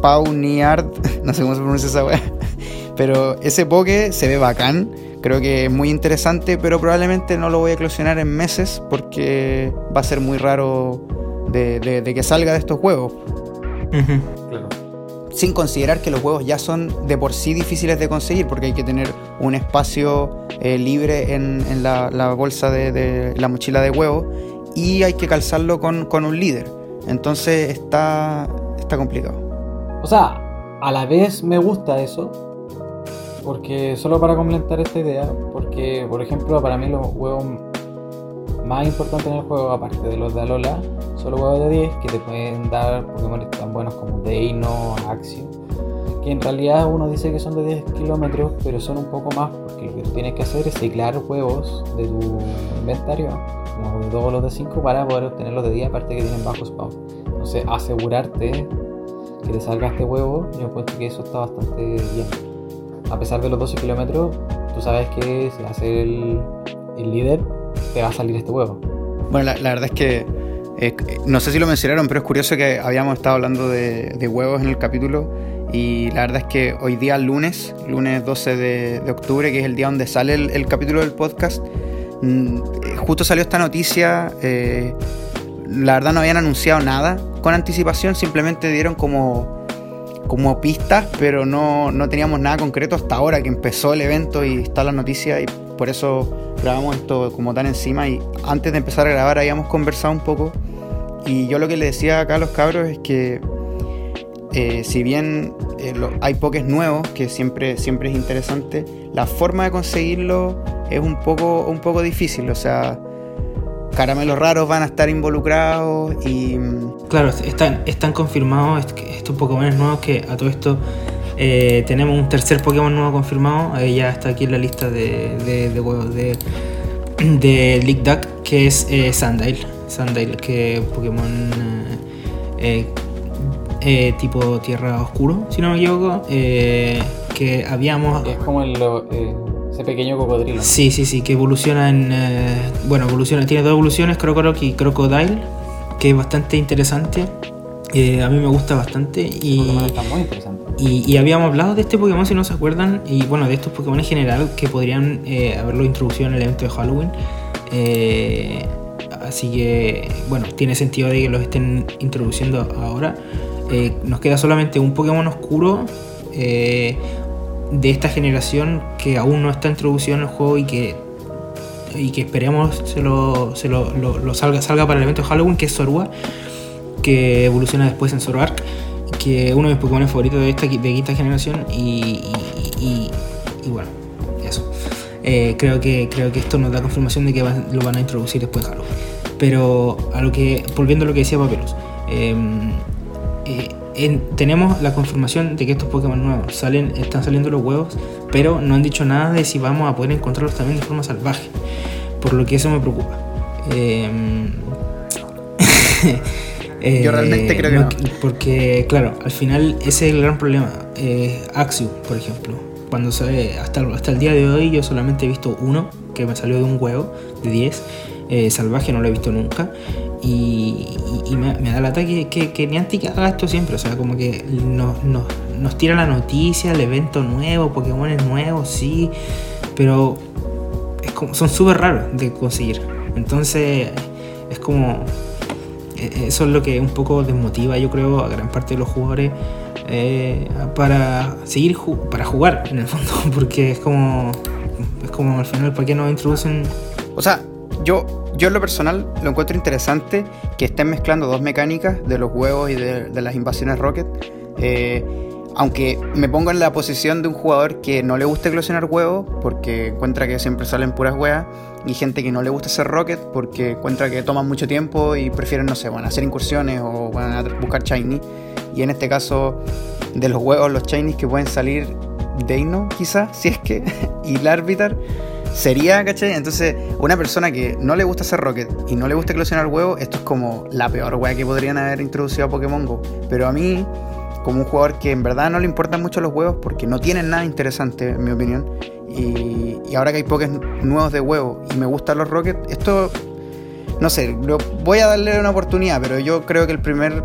Pau Niard, no sé cómo se pronuncia esa wea, pero ese poke se ve bacán. Creo que es muy interesante, pero probablemente no lo voy a eclosionar en meses porque va a ser muy raro de, de- de que salga de estos huevos. Claro. Sin considerar que los huevos ya son de por sí difíciles de conseguir porque hay que tener un espacio eh, libre en, en la, la bolsa de, de la mochila de huevo y hay que calzarlo con, con un líder. Entonces está, está complicado. O sea, a la vez me gusta eso. Porque, solo para complementar esta idea, porque, por ejemplo, para mí los huevos más importantes en el juego, aparte de los de Alola, son los huevos de 10 que te pueden dar Pokémon tan buenos como Deino, Axio. Que en realidad uno dice que son de 10 kilómetros, pero son un poco más, porque lo que tú tienes que hacer es ciclar huevos de tu inventario, como de todos los de 5, para poder obtener los de 10, aparte que tienen bajo spawn. Entonces, asegurarte que te salga este huevo, yo encuentro que eso está bastante bien. A pesar de los 12 kilómetros, tú sabes que si haces el, el líder, te va a salir este huevo. Bueno, la, verdad es que eh, no sé si lo mencionaron, pero es curioso que habíamos estado hablando de huevos en el capítulo y la verdad es que hoy día lunes, lunes 12 de, octubre, que es el día donde sale el, capítulo del podcast, mm, justo salió esta noticia. eh, la verdad no habían anunciado nada con anticipación, simplemente dieron como como pistas, pero no, no teníamos nada concreto hasta ahora que empezó el evento y está la noticia y por eso grabamos esto como tan encima y antes de empezar a grabar habíamos conversado un poco y yo lo que le decía acá a los cabros es que eh, si bien eh, hay pokés nuevos que siempre, siempre es interesante, la forma de conseguirlo es un poco, un poco difícil, o sea, caramelos raros van a estar involucrados y... mm, Claro, están, están confirmados estos Pokémon nuevos que a todo esto eh, tenemos un tercer Pokémon nuevo confirmado. eh, ya está aquí en la lista de, de, de huevos de, de League Duck, que es eh, Sandile. Sandile, que Pokémon eh, tipo tierra oscuro, si no me equivoco. eh, que habíamos. Es como el, eh, ese pequeño cocodrilo. ¿no? Sí, sí, sí, que evoluciona en. bueno, evoluciona, tiene dos evoluciones, Crocorock y Crocodile, que es bastante interesante. A mí me gusta bastante. Y, está muy interesante. y, y habíamos hablado de este Pokémon, si no se acuerdan, y bueno, de estos Pokémon en general que podrían haberlo introducido en el evento de Halloween. Eh, así que, bueno, tiene sentido de que los estén introduciendo ahora. Eh, nos queda solamente un Pokémon oscuro eh, de esta generación que aún no está introducido en el juego y que, y que esperemos se lo, se lo, lo- salga, salga para el evento de Halloween, que es Zorua, que evoluciona después en Zoroark que es uno de mis Pokémon favoritos de esta de quinta generación y, y, bueno, eso. Eh, creo, que, creo que esto nos da confirmación de que van- lo van a introducir después de Halloween. Pero a lo que, volviendo a lo que decía Papelus, eh, eh, en- tenemos la confirmación de que estos Pokémon nuevos salen, están saliendo los huevos, pero no han dicho nada de si vamos a poder encontrarlos también de forma salvaje. Por lo que eso me preocupa. Eh, Yo realmente creo que no. Porque, claro, al final ese es el gran problema. Eh, Axio, por ejemplo. Cuando sale, hasta, hasta el día de hoy yo solamente he visto uno que me salió de un huevo de 10. Eh, salvaje no lo he visto nunca. Y, me, da la ataque que, que Niantic haga esto siempre. O sea, como que nos, nos, nos tira la noticia, el evento nuevo, Pokémon nuevos, sí. Pero es como, son súper raros de conseguir. Entonces es como... eh, Eso es lo que un poco desmotiva, yo creo, a gran parte de los jugadores eh, para seguir para jugar en el fondo, porque es como es como al final para qué nos introducen O sea, yo, yo en lo personal lo encuentro interesante que estén mezclando dos mecánicas de los huevos y de, de las invasiones Rocket. Eh, aunque me pongo en la posición de un jugador que no le gusta eclosionar huevos porque encuentra que siempre salen puras huevas y gente que no le gusta hacer rocket porque encuentra que toman mucho tiempo y prefieren, no sé, bueno, hacer incursiones o a buscar shiny. Y en este caso, de los huevos, los shinies que pueden salir Deino, quizás, si es que, y Larvitar, sería, ¿cachai? Entonces, una persona que no le gusta hacer rocket y no le gusta eclosionar huevos, esto es como la peor wea que podrían haber introducido a Pokémon Go. Pero a mí, como un jugador que en verdad no le importan mucho los huevos porque no tienen nada interesante, en mi opinión, y, ahora que hay Pokés nuevos de huevo y me gustan los rockets, esto, no sé, lo- voy a darle una oportunidad, pero yo creo que el primer,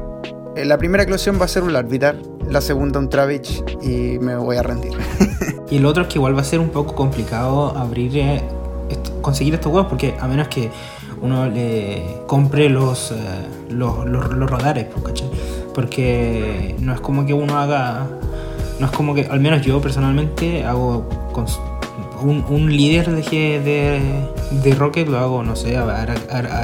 eh, la primera eclosión va a ser un Larvitar, la segunda un Travich y me voy a rendir. Y el otro es que igual va a ser un poco complicado abrir, eh, conseguir estos huevos, porque a menos que uno le compre los, eh, los, los, los radares, pues. Porque no es como que uno haga, no es como que, al menos yo personalmente hago cons- un, un líder de, de, de Rocket, lo hago, no sé, haré-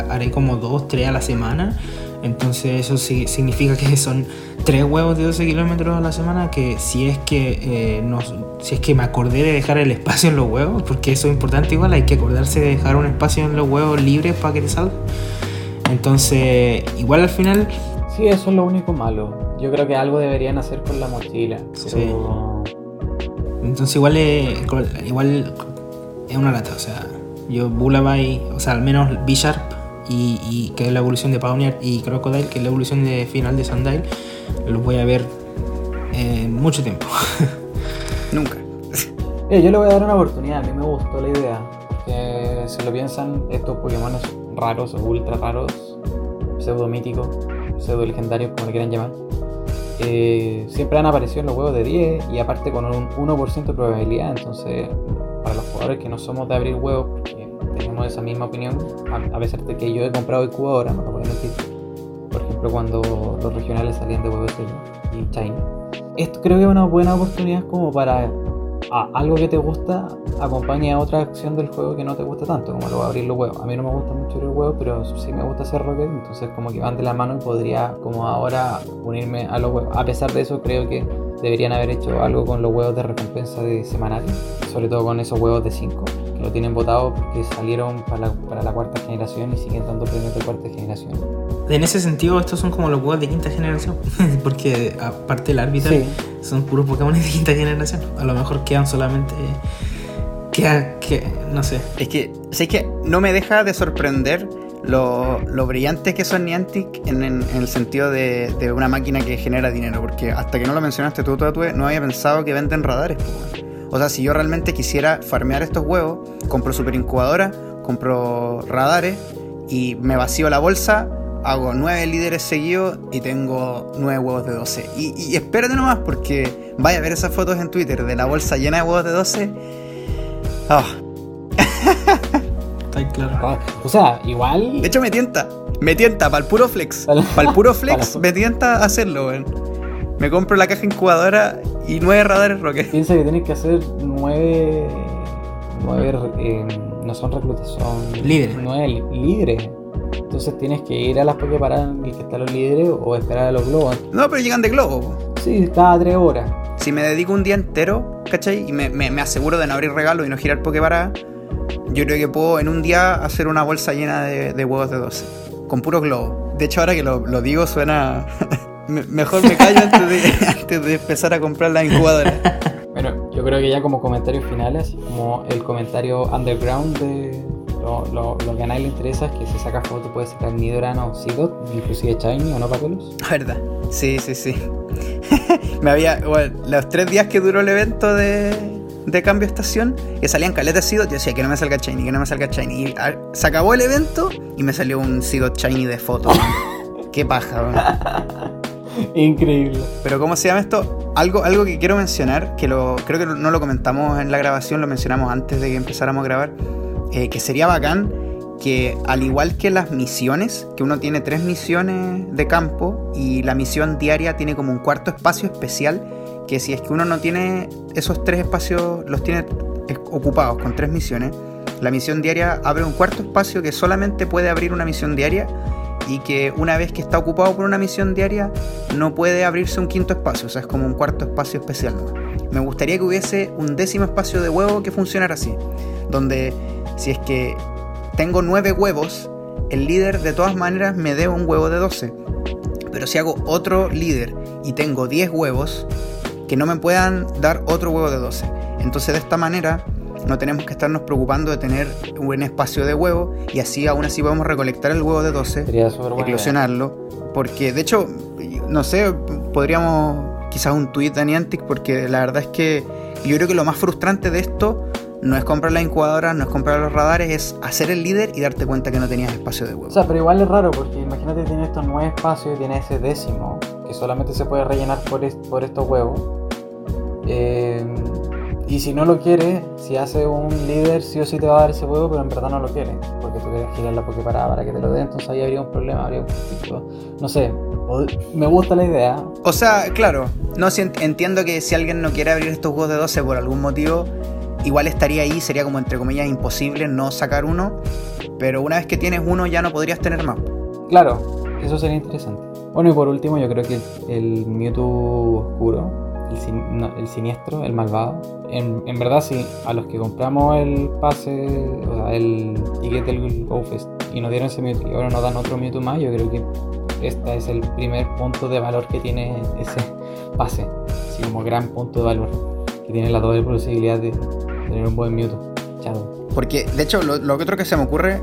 haré como dos, tres a la semana. Entonces eso sí- significa que son tres huevos de 12 kilómetros a la semana que si es que eh, no, si es que me acordé de dejar el espacio en los huevos, porque eso es importante igual, hay que acordarse de dejar un espacio en los huevos libres para que te salga. Entonces, igual al final, Sí, eso es lo único malo. Yo creo que algo deberían hacer con la mochila. Sí. Entonces igual es, igual es una lata, o sea, yo Bullabay, o sea, al menos B-Sharp y, y que es la evolución de Pioneer y Crocodile, que es la evolución de final de Sandile, los voy a ver en mucho tiempo. Nunca. Eh, yo le voy a dar una oportunidad, a mí me gustó la idea. Porque si lo piensan, estos Pokémon raros o ultra raros, pseudo míticos, pseudo legendarios, como le quieran llamar, eh, siempre han aparecido en los huevos de 10 y aparte con un 1% de probabilidad. Entonces, para los jugadores que no somos de abrir huevos, porque tenemos esa misma opinión, a, a pesar de que yo he comprado IQ ahora, no lo a. Por ejemplo, cuando los regionales salían de huevos y China. Esto creo que es una buena oportunidad como para a algo que te gusta acompañe a otra acción del juego que no te gusta tanto, como lo de abrir los huevos. A mí no me gusta mucho abrir huevos, pero sí me gusta hacer rocket, entonces como que van de la mano y podría como ahora unirme a los huevos. A pesar de eso, creo que deberían haber hecho algo con los huevos de recompensa de semanal, sobre todo con esos huevos de 5, que lo tienen votado porque salieron para la, para la cuarta generación y siguen dando premios de cuarta generación. En ese sentido, estos son como los huevos de quinta generación, porque aparte del árbitro, Sí. son puros Pokémon de quinta generación. A lo mejor quedan solamente. Queda, que, no sé. Es que, sé que no me deja de sorprender lo, lo brillante que son Niantic en, en- en el sentido de, de una máquina que genera dinero. Porque hasta que no lo mencionaste tú, Tatue, no había pensado que venden radares. weón. O sea, si yo realmente quisiera farmear estos huevos, compro super incubadora, compro radares y me vacío la bolsa, hago nueve líderes seguidos y tengo nueve huevos de 12. Y, y espérate nomás porque vaya a ver esas fotos en Twitter de la bolsa llena de huevos de 12. Ah, Está claro. Ah, O sea, igual... De hecho, me tienta. Me tienta, para el puro flex. Para- el puro flex, me tienta hacerlo, weón. Me compro la caja incubadora y nueve radares rocket. Piensa que tienes que hacer nueve. nueve. eh, no son reclutas, son. Líderes. Nueve líderes. Entonces tienes que ir a las Poképaradas en que están los líderes o esperar a los globos. No, pero llegan de globo. Sí, cada tres horas. Si me dedico un día entero, ¿cachai? Y me, me- me aseguro de no abrir regalos y no girar Poképarada, yo creo que puedo en un día hacer una bolsa llena de, de huevos de 12. Con puros globos. De hecho, ahora que lo, lo digo, suena. me- mejor me callo antes de, antes de empezar a comprar la incubadora. Bueno, yo creo que ya como comentarios finales, como el comentario underground de lo, lo- lo que a nadie le interesa es que si saca foto puede sacar Nidoran o Seedot, inclusive Shiny o no Papelus. ¿Verdad? Sí, sí, sí. me había. Bueno, los tres días que duró el evento de, de cambio de estación, que salían caletas Seedot, yo decía que no me salga Shiny, que no me salga Shiny. Y a- se acabó el evento y me salió un Seedot Shiny de foto. Qué paja. Increíble. Pero ¿cómo se llama esto? Algo, algo que quiero mencionar, que lo, creo que no lo comentamos en la grabación, lo mencionamos antes de que empezáramos a grabar, eh, que sería bacán que al igual que las misiones, que uno tiene tres misiones de campo y la misión diaria tiene como un cuarto espacio especial, que si es que uno no tiene esos tres espacios, los tiene ocupados con tres misiones, la misión diaria abre un cuarto espacio que solamente puede abrir una misión diaria y que una vez que está ocupado por una misión diaria no puede abrirse un quinto espacio, o sea, es como un cuarto espacio especial. Me gustaría que hubiese un décimo espacio de huevo que funcionara así, donde si es que tengo nueve huevos, el líder de todas maneras me dé un huevo de 12. Pero si hago otro líder y tengo 10 huevos, que no me puedan dar otro huevo de 12. Entonces de esta manera no tenemos que estarnos preocupando de tener un buen espacio de huevo y así aún así podemos recolectar el huevo de 12, Sería súper buena eclosionarlo. Porque de hecho, no sé, podríamos quizás un tweet de Niantic porque la verdad es que yo creo que lo más frustrante de esto no es comprar la incubadora, no es comprar los radares, es hacer el líder y darte cuenta que no tenías espacio de huevo. O sea, pero igual es raro porque imagínate que tiene estos nueve espacios y tiene ese décimo que solamente se puede rellenar por, est- por estos huevos. Eh, y si no lo quiere, si hace un líder, sí o sí te va a dar ese huevo, pero en verdad no lo quiere. Porque tú quieres girar la Poképarada para que te lo dé, entonces ahí habría un problema, habría un conflicto. No sé, me gusta la idea. O sea, claro, no si ent- entiendo que si alguien no quiere abrir estos huevos de 12 por algún motivo, igual estaría ahí, sería como entre comillas imposible no sacar uno, pero una vez que tienes uno ya no podrías tener más. Claro, eso sería interesante. Bueno, y por último, yo creo que el Mewtwo oscuro, el, sin- no, el siniestro, el malvado, en, en verdad, sí, a los que compramos el pase, o sea, el ticket del GoFest y nos dieron ese Mewtwo y ahora nos dan otro Mewtwo más, yo creo que este es el primer punto de valor que tiene ese pase, así como gran punto de valor, que tiene la doble posibilidad de tener un buen Mewtwo. Chao. Porque, de hecho, lo, lo otro que se me ocurre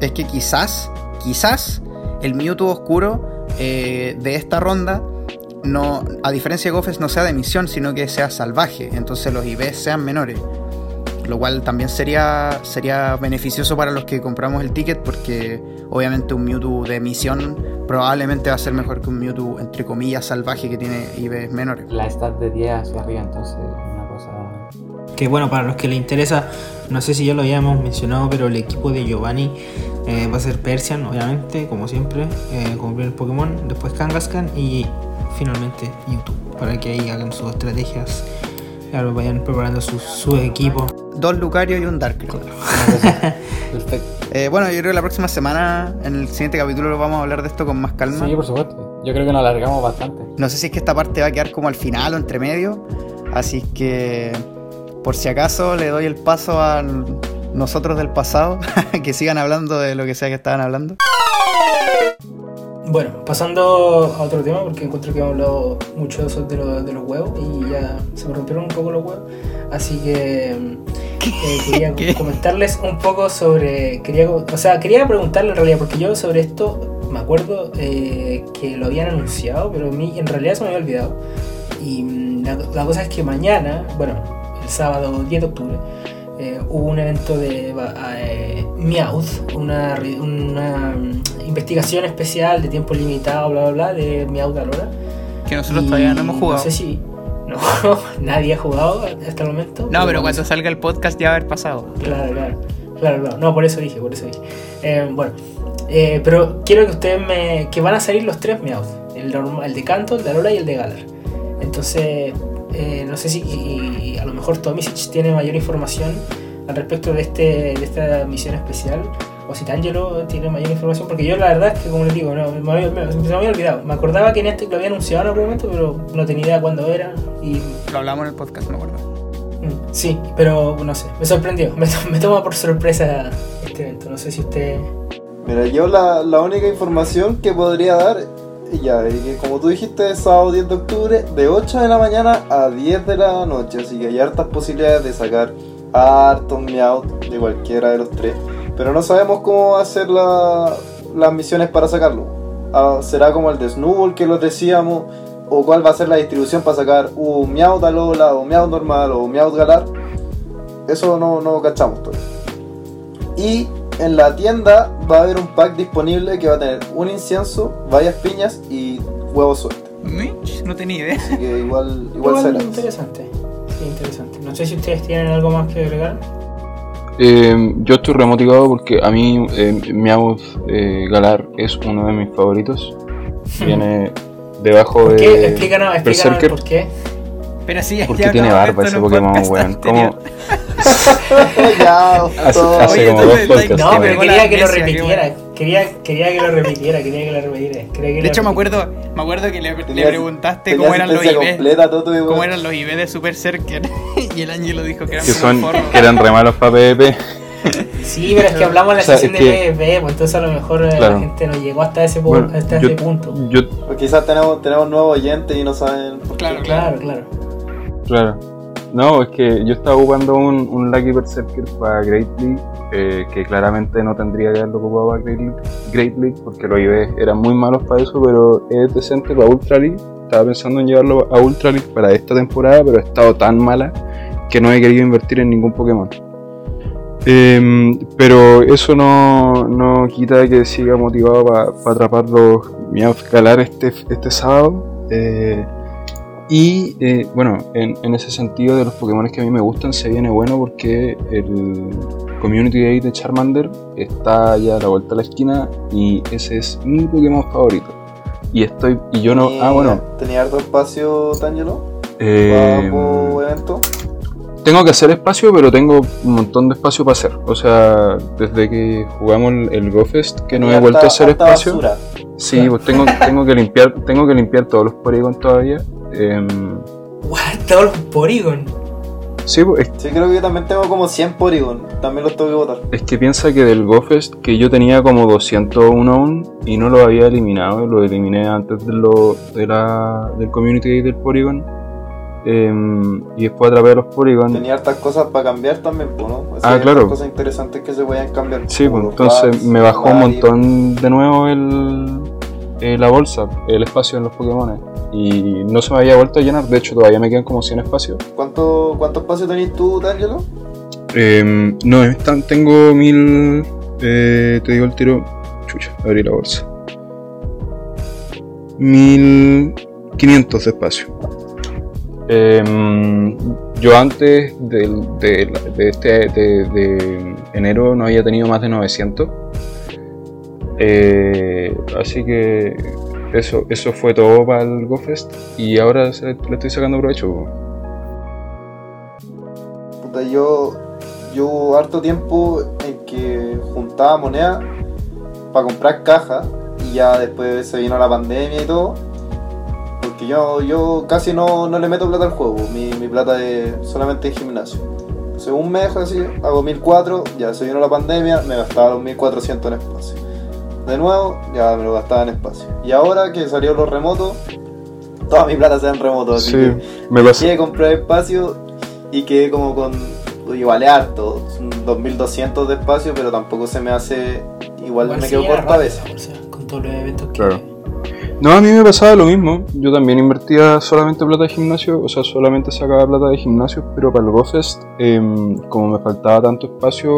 es que quizás, quizás el Mewtwo oscuro eh, de esta ronda, no, a diferencia de Goffes, no sea de misión, sino que sea salvaje. Entonces los IVs sean menores. Lo cual también sería, sería beneficioso para los que compramos el ticket, porque obviamente un Mewtwo de misión probablemente va a ser mejor que un Mewtwo, entre comillas, salvaje que tiene IVs menores. La stat de 10 hacia arriba, entonces una cosa... Que bueno, para los que les interesa, no sé si ya lo habíamos mencionado, pero el equipo de Giovanni eh, va a ser Persian, obviamente, como siempre, eh, como primer Pokémon, después Kangaskhan y finalmente YouTube, para que ahí hagan sus estrategias, claro, vayan preparando sus su equipo. Dos Lucario y un Darkrai. Una cosa perfecta. Eh, bueno, yo creo que la próxima semana, en el siguiente capítulo, vamos a hablar de esto con más calma. Sí, por supuesto. Yo creo que nos alargamos bastante. No sé si es que esta parte va a quedar como al final o entre medio. Así que, por si acaso, le doy el paso a nosotros del pasado, que sigan hablando de lo que sea que estaban hablando. Bueno, pasando a otro tema, porque encuentro que hemos hablado mucho de, eso, de, lo- de los huevos y ya se me rompieron un poco los huevos. Así que eh, quería ¿Qué? comentarles un poco sobre. Quería, o sea, quería preguntarle en realidad, porque yo sobre esto me acuerdo eh, que lo habían anunciado, pero a mí en realidad se me había olvidado. Y mm, la, la cosa es que mañana, bueno, el sábado 10 de octubre, eh, hubo un evento de Meowth, una, una investigación especial de tiempo limitado, bla bla bla, de Meowth Alora. Que nosotros Y todavía no hemos jugado. No sé si. No, nadie ha jugado hasta el momento. No, pero cuando salga el podcast ya va a haber pasado. Claro, claro. Claro, claro. No, por eso dije, por eso dije. Eh, bueno, eh, pero quiero que ustedes me. que van a salir los tres Meowth: el, el de Canto, el de Alora y el de Galar. Entonces, eh, no sé si y a lo mejor Tomisic tiene mayor información al respecto de, este, de esta misión especial. O si Tangelo tiene mayor información, porque yo la verdad es que, como les digo, no, me, había- me- se me había olvidado. Me acordaba que en este lo había anunciado en algún momento, pero no tenía idea cuándo era. Y Lo hablamos en el podcast, me acuerdo. Mm, Sí, pero no sé, me sorprendió, me, to- me toma por sorpresa este evento, no sé si usted... Mira, yo la, la única información que podría dar, ya, que como tú dijiste, es sábado 10 de octubre, de 8 de la mañana a 10 de la noche, así que hay hartas posibilidades de sacar hartos meow de cualquiera de los tres, pero no sabemos cómo va a ser la- las misiones para sacarlo. Ah, ¿Será como el de Snowball que lo decíamos? ¿O cuál va a ser la distribución para sacar un Meowth Alola, o Meowth normal, o Meowth Galar? Eso no, no cachamos todavía. Y en la tienda va a haber un pack disponible que va a tener un incienso, varias piñas y huevos sueltos. No tenía idea. Así que igual, igual, Igual será. interesante, sí, interesante. No sé si ustedes tienen algo más que agregar. Eh, yo estoy remotivado porque a mí eh, Meowth eh, Galar es uno de mis favoritos. Viene debajo ¿Por de qué? Explícanos, explícanos Berserker. por qué. Pero sí, Porque tiene de barba ese Pokémon, weón. ¿Cómo, anterior. ya, Hace, todo. hace Oye, como dos podcasts. No, pero quería que lo repitiera. Quería, quería que lo repitiera, quería que lo repitiera. quería que De hecho, lo me acuerdo, me acuerdo que le, le preguntaste cómo eran los igual. ¿Cómo eran los IV de Super Circuit? y el Ángelo dijo que eran que son que eran re malos para PvP. Sí, pero es que hablamos en la O sea, sesión es de que- PvP, pues entonces a lo mejor eh, Claro. la gente no llegó hasta ese, Bueno, hasta yo, ese punto. yo Pues quizás tenemos, tenemos nuevos oyentes y no saben por qué. Claro, Claro, claro. No, es que yo estaba ocupando un, un Lucky Berserker para Great League, eh, que claramente no tendría que haberlo ocupado para Great League, porque los IV eran muy malos para eso, pero es decente para Ultra League. Estaba pensando en llevarlo a Ultra League para esta temporada, pero ha estado tan mala que no he querido invertir en ningún Pokémon. Em, pero eso no, no quita que siga motivado para atrapar los Galar este, este sábado. Eh, y eh, bueno, en, en ese sentido de los Pokémon que a mí me gustan se viene bueno porque el Community Day de Charmander está ya a la vuelta de la esquina y ese es mi Pokémon favorito. Y estoy, y yo no, ah bueno, ¿Tenía harto espacio, Tangelo? eh, ¿Para evento? tengo que hacer espacio, pero tengo un montón de espacio para hacer. O sea, desde que jugamos el, el GoFest, que no he vuelto a hacer espacio. basura. Sí, pues tengo, tengo que limpiar, tengo que limpiar todos los Porygon todavía. Em, What? Todos los Porygon. sí, es Sí, creo que yo también tengo como 100 Porygon. También los tengo que botar. Es que piensa que del GoFest que yo tenía como 201 aún y no lo había eliminado, lo eliminé antes de lo, de la, del Community Day del Porygon. em, y después atrapé a los Porygon. Tenía hartas cosas para cambiar también, pues, ¿no? Así Ah, claro. cosas interesantes que se pueden cambiar. Sí, pues entonces Rats, me bajó un montón de nuevo el, eh, la bolsa, el espacio en los Pokémon. Y no se me había vuelto a llenar, de hecho todavía me quedan como 100 espacios. ¿Cuánto, ¿Cuánto espacio tenés tú, Tangelo? Em, no, están, tengo mil. eh, te digo el tiro. Chucha, abrí la bolsa. 1500 de espacio. Em, yo antes del- de, de este, de, de enero no había tenido más de 900. Eh, así que eso, eso fue todo para el GoFest y ahora le estoy sacando provecho. Yo, yo hubo harto tiempo en que juntaba moneda para comprar cajas y ya después se vino la pandemia y todo. Porque yo, yo casi no, no le meto plata al juego, mi, mi plata es solamente en gimnasio. Entonces un mes así, hago 1004, ya se vino la pandemia, me gastaba los 1400 en espacio. De nuevo, ya me lo gastaba en espacio. Y ahora que salió los remotos, toda mi plata se en remotos. así Sí, que me pasó. Quedé comprar espacio y quedé como con. Igual es harto, son 2200 de espacio, pero tampoco se me hace. Igual, Igual me quedo corta a veces. o sea, con todos los eventos que. Claro. No, a mí me pasaba lo mismo. Yo también invertía solamente plata de gimnasio, o sea, solamente sacaba plata de gimnasio, pero para el GoFest, em, como me faltaba tanto espacio,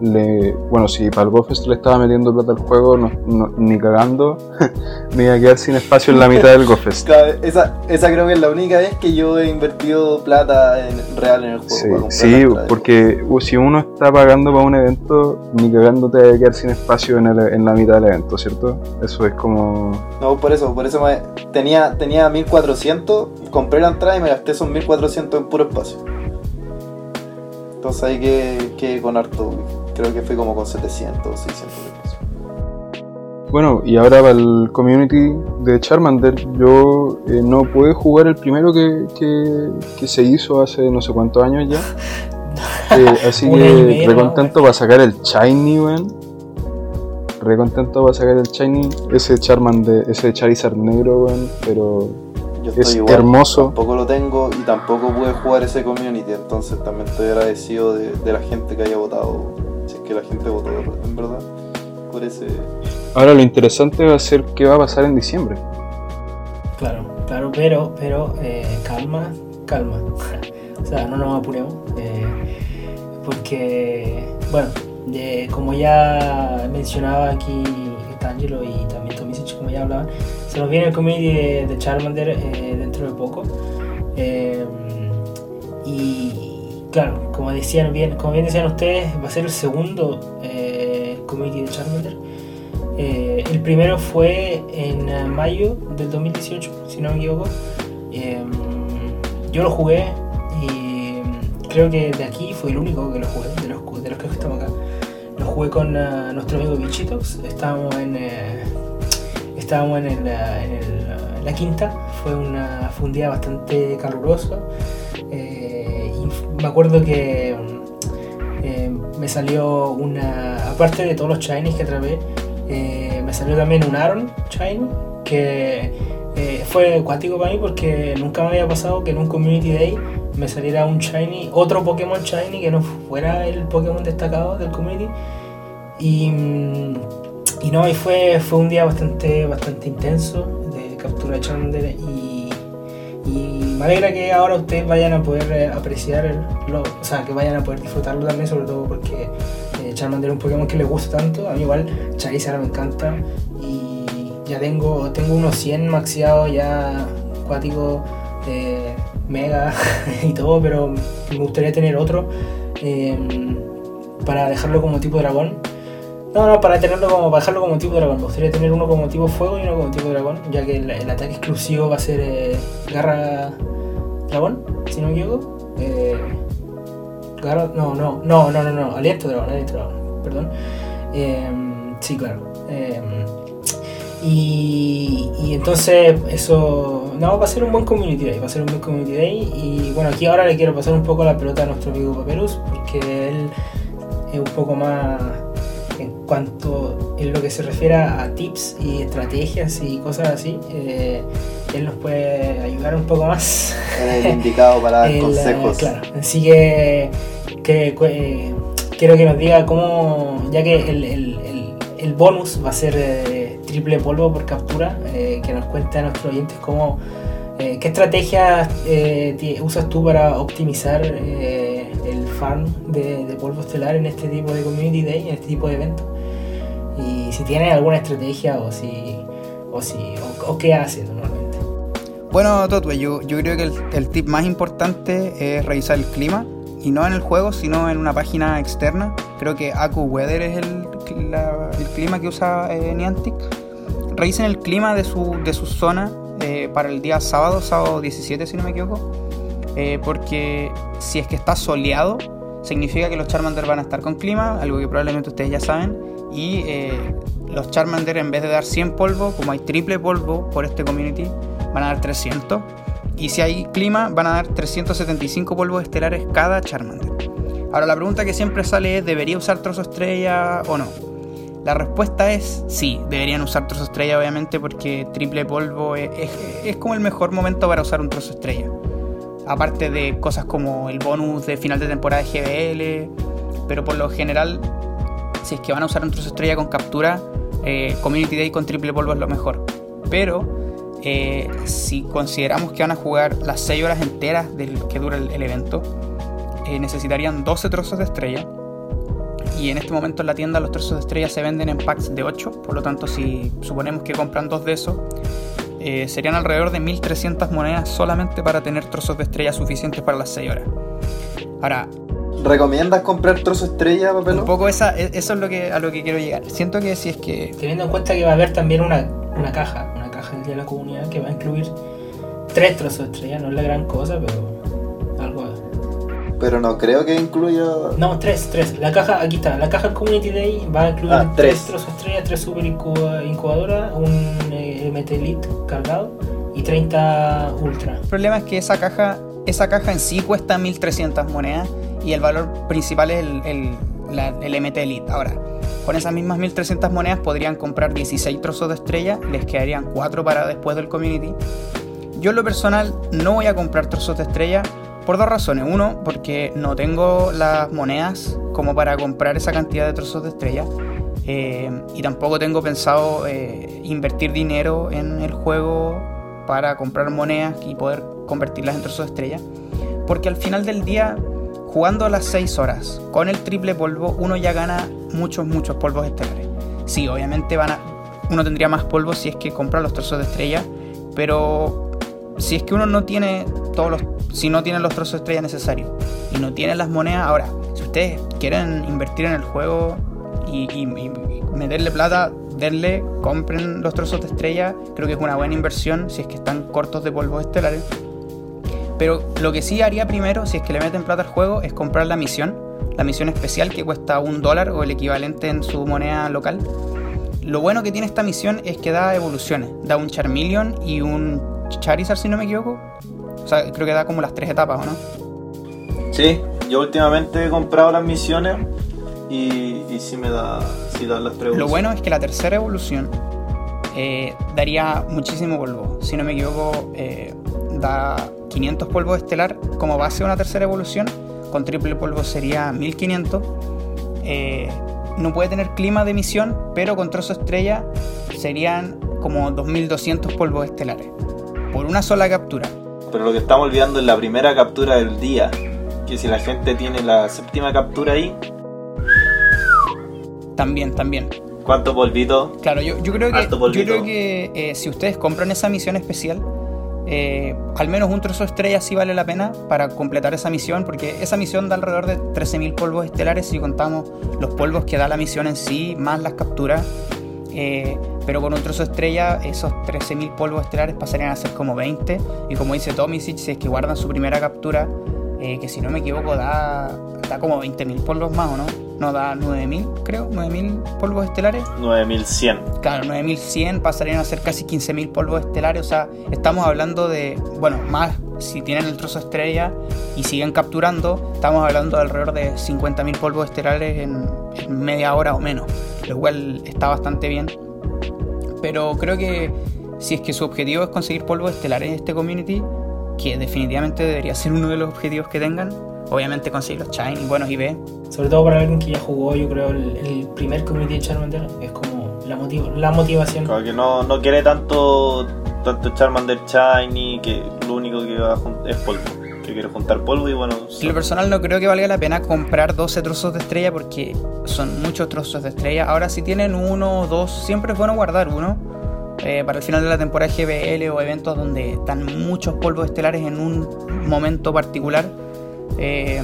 le, bueno, si para el GoFest le estaba metiendo plata al juego, no- no- ni cagando, me iba a quedar sin espacio en la mitad del GoFest. Claro, esa, esa creo que es la única vez que yo he invertido plata en, real en el juego. Sí, sí, porque uh, si uno está pagando para un evento, ni cagando te va a quedar sin espacio en, el- en la mitad del evento, ¿cierto? Eso es como... No, por eso, por eso me- tenía, tenía 1400, compré la entrada y me gasté esos 1400 en puro espacio. Entonces ahí que, que con harto, creo que fui como con 700 o 600 de espacio. Bueno, y ahora para el community de Charmander, yo eh, no pude jugar el primero que, que, que se hizo hace no sé cuántos años ya. Eh, así que medio, re contento para sacar el Shiny, weón. Re contento para sacar el Shiny, ese Charmander, ese Charizard negro, weón. Pero Yo estoy Es igual, hermoso. Tampoco lo tengo y tampoco pude jugar ese community, entonces también estoy agradecido de, de la gente que haya votado, que la gente votó en verdad, por ese... ahora lo interesante va a ser qué va a pasar en diciembre. Claro, claro, pero, pero eh, calma, calma. o sea, no nos apuremos. eh, porque, bueno, eh, como ya mencionaba aquí Tangelo y también Tomisic, como ya hablaban, se nos viene el community de, de Charmander eh, dentro de poco. eh, y claro, como decían bien, como bien decían ustedes, va a ser el segundo eh, community de Charmander. Eh, el primero fue en eh, mayo del 2018, si no me equivoco. Eh, yo lo jugué y creo que de aquí fue el único que lo jugué, de los, que estamos acá. Lo jugué con uh, nuestro amigo Bichitox, estábamos en, eh, estábamos en, el, en, el, la quinta, fue, una, fue un día bastante caluroso. Eh, me acuerdo que eh, me salió una, aparte de todos los shinies que atrapé, eh, me salió también un Aaron shiny que eh, fue acuático para mí porque nunca me había pasado que en un Community Day me saliera un shiny, otro Pokémon shiny que no fuera el Pokémon destacado del Community. Y, y no, y fue, fue un día bastante, bastante intenso de captura de Charmander y, y me alegra que ahora ustedes vayan a poder eh, apreciar, el- lo, o sea, que vayan a poder disfrutarlo también, sobre todo porque eh, Charmander es un Pokémon que les gusta tanto. A mí igual Charizard me encanta y ya tengo, tengo unos 100 maxiados ya acuáticos, eh, mega y todo, pero me gustaría tener otro eh, para dejarlo como tipo dragón. No, no, para tenerlo como, para dejarlo como tipo dragón. Me gustaría tener uno como tipo fuego y uno como tipo dragón, ya que el, ataque exclusivo va a ser eh, garra dragón, si no me equivoco. Eh, garra, no, no, no, no, no, no, aliento dragón, aliento dragón, perdón. Eh, sí, claro. Eh, y, y entonces eso, no, va a ser un buen community day, va a ser un buen community day. Y bueno, aquí ahora le quiero pasar un poco la pelota a nuestro amigo Papyrus, porque él es un poco más cuanto en lo que se refiere a tips y estrategias y cosas así. eh, él nos puede ayudar un poco más. Eres el indicado para dar El, eh, consejos. claro, así que, que, eh, quiero que nos diga cómo, ya que el, el- el- bonus va a ser eh, triple polvo por captura, que nos cuente a nuestros oyentes cómo, qué estrategias eh, usas tú para optimizar el farm de, de polvo estelar en este tipo de community day, en este tipo de evento. Y si tienes alguna estrategia o si, o si, o, o qué haces normalmente. Bueno, Totwe, yo, yo creo que el, el tip más importante es revisar el clima. Y no en el juego, sino en una página externa. Creo que AcuWeather es el, la- el clima que usa eh, Niantic. Revisen el clima de su, de su zona eh, para el día sábado, sábado 17 si no me equivoco. Eh, porque si es que está soleado, significa que los Charmander van a estar con clima, algo que probablemente ustedes ya saben. Y eh, los Charmander en vez de dar 100 polvo, como hay triple polvo por este community, van a dar 300. Y si hay clima, van a dar 375 polvos estelares cada Charmander. Ahora la pregunta que siempre sale es, ¿debería usar trozo estrella o no? La respuesta es sí, deberían usar trozo estrella obviamente porque triple polvo es, es- es como el mejor momento para usar un trozo estrella. Aparte de cosas como el bonus de final de temporada de GBL, pero por lo general, si es que van a usar un trozo estrella con captura, eh, Community Day con triple polvo es lo mejor. Pero eh, si consideramos que van a jugar las 6 horas enteras del que dura el, evento, eh, necesitarían 12 trozos de estrella. Y en este momento en la tienda los trozos de estrella se venden en packs de 8, por lo tanto si suponemos que compran dos de esos, serían alrededor de 1300 monedas solamente para tener trozos de estrella suficientes para las 6 horas. Ahora, ¿Recomiendas comprar trozo estrella, papelo? un poco esa, e- eso es lo que, a lo que quiero llegar. Siento que si es que Teniendo en cuenta que va a haber también una, una caja, una caja de la comunidad que va a incluir tres trozos de estrella, no es la gran cosa, pero algo. Pero no creo que incluya. No, tres, tres. La caja, aquí está, la caja Community Day va a incluir Ah, tres tres. trozos de estrella, tres super incuba- incubadoras, un eh, MT Elite cargado y 30 Ultra. El problema es que esa caja, esa caja en sí cuesta 1300 monedas y el valor principal es el, el, el MT Elite. Ahora, con esas mismas 1300 monedas podrían comprar 16 trozos de estrella, les quedarían 4 para después del community. Yo en lo personal no voy a comprar trozos de estrella por dos razones. Uno, porque no tengo las monedas como para comprar esa cantidad de trozos de estrella. Eh, y tampoco tengo pensado eh, invertir dinero en el juego para comprar monedas y poder convertirlas en trozos de estrella. Porque al final del día, jugando las 6 horas con el triple polvo, uno ya gana muchos, muchos polvos estelares. Sí, obviamente van a, uno tendría más polvo si es que compra los trozos de estrella, pero si es que uno no tiene todos los, si no tiene los trozos de estrella necesarios y no tiene las monedas, ahora, si ustedes quieren invertir en el juego y, y- y meterle plata, denle, compren los trozos de estrella, creo que es una buena inversión si es que están cortos de polvos estelares. Pero lo que sí haría primero, si es que le meten plata al juego, es comprar la misión. La misión especial que cuesta un dólar o el equivalente en su moneda local. Lo bueno que tiene esta misión es que da evoluciones. Da un Charmeleon y un Charizard, si no me equivoco. O sea, creo que da como las tres etapas, ¿o no? Sí, yo últimamente he comprado las misiones y, y sí me da, sí da las tres Lo bueno es que la tercera evolución eh, daría muchísimo polvo. Si no me equivoco, eh, da 500 polvos estelar como base a una tercera evolución. Con triple polvo sería 1500. Eh, no puede tener clima de emisión, pero con trozo estrella serían como 2200 polvos estelares. Por una sola captura. Pero lo que estamos olvidando es la primera captura del día. Que si la gente tiene la séptima captura ahí, También, también. ¿cuánto polvito? Claro, yo, yo creo que, yo creo que eh, si ustedes compran esa misión especial, eh, al menos un trozo de estrella sí vale la pena para completar esa misión, porque esa misión da alrededor de 13.000 polvos estelares si contamos los polvos que da la misión en sí, más las capturas. Eh, pero con un trozo de estrella, esos 13.000 polvos estelares pasarían a ser como 20. Y como dice Tomisic, si es que guardan su primera captura, eh, que si no me equivoco da, da como 20.000 polvos más, ¿o no? No, da 9.000, creo, 9.000 polvos estelares. 9100. Claro, 9100 pasarían a ser casi 15000 polvos estelares. O sea, estamos hablando de, bueno, más si tienen el trozo estrella y siguen capturando, estamos hablando de alrededor de 50.000 polvos estelares en, en media hora o menos, lo cual está bastante bien. Pero creo que si es que su objetivo es conseguir polvos estelares en este community, que definitivamente debería ser uno de los objetivos que tengan, obviamente conseguir los shiny, buenos y B, Sobre todo para alguien que ya jugó, yo creo, el, el primer Community de Charmander es como la, motiva- la motivación. Claro, que no, no quiere tanto, tanto Charmander Shiny, que lo único que va a es polvo. Que quiere juntar polvo y bueno. En lo personal no creo que valga la pena comprar 12 trozos de estrella porque son muchos trozos de estrella. Ahora si tienen uno o dos, siempre es bueno guardar uno. eh, para el final de la temporada GBL o eventos donde dan muchos polvos estelares en un momento particular. Eh,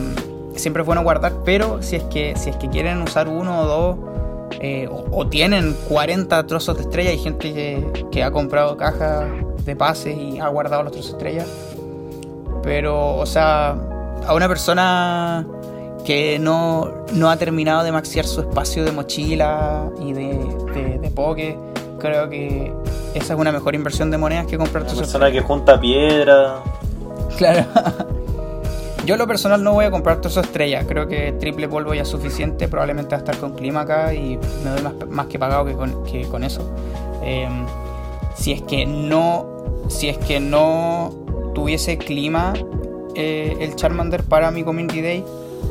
siempre es bueno guardar, pero si es que, si es que quieren usar uno o dos eh, o, o tienen 40 trozos de estrella, hay gente que, que ha comprado cajas de pases y ha guardado los trozos de estrella. Pero, o sea, a una persona que no, no ha terminado de maxiar su espacio de mochila y de, de, de poke, creo que esa es una mejor inversión de monedas que comprar Una trozos de persona que junta piedra. Claro. Yo lo personal no voy a comprar trozo estrella. Creo que triple polvo ya es suficiente. Probablemente va a estar con clima acá y me doy más, más que pagado que con, que con eso. Eh, si es que no. Si es que no tuviese clima eh, el Charmander para mi Community Day,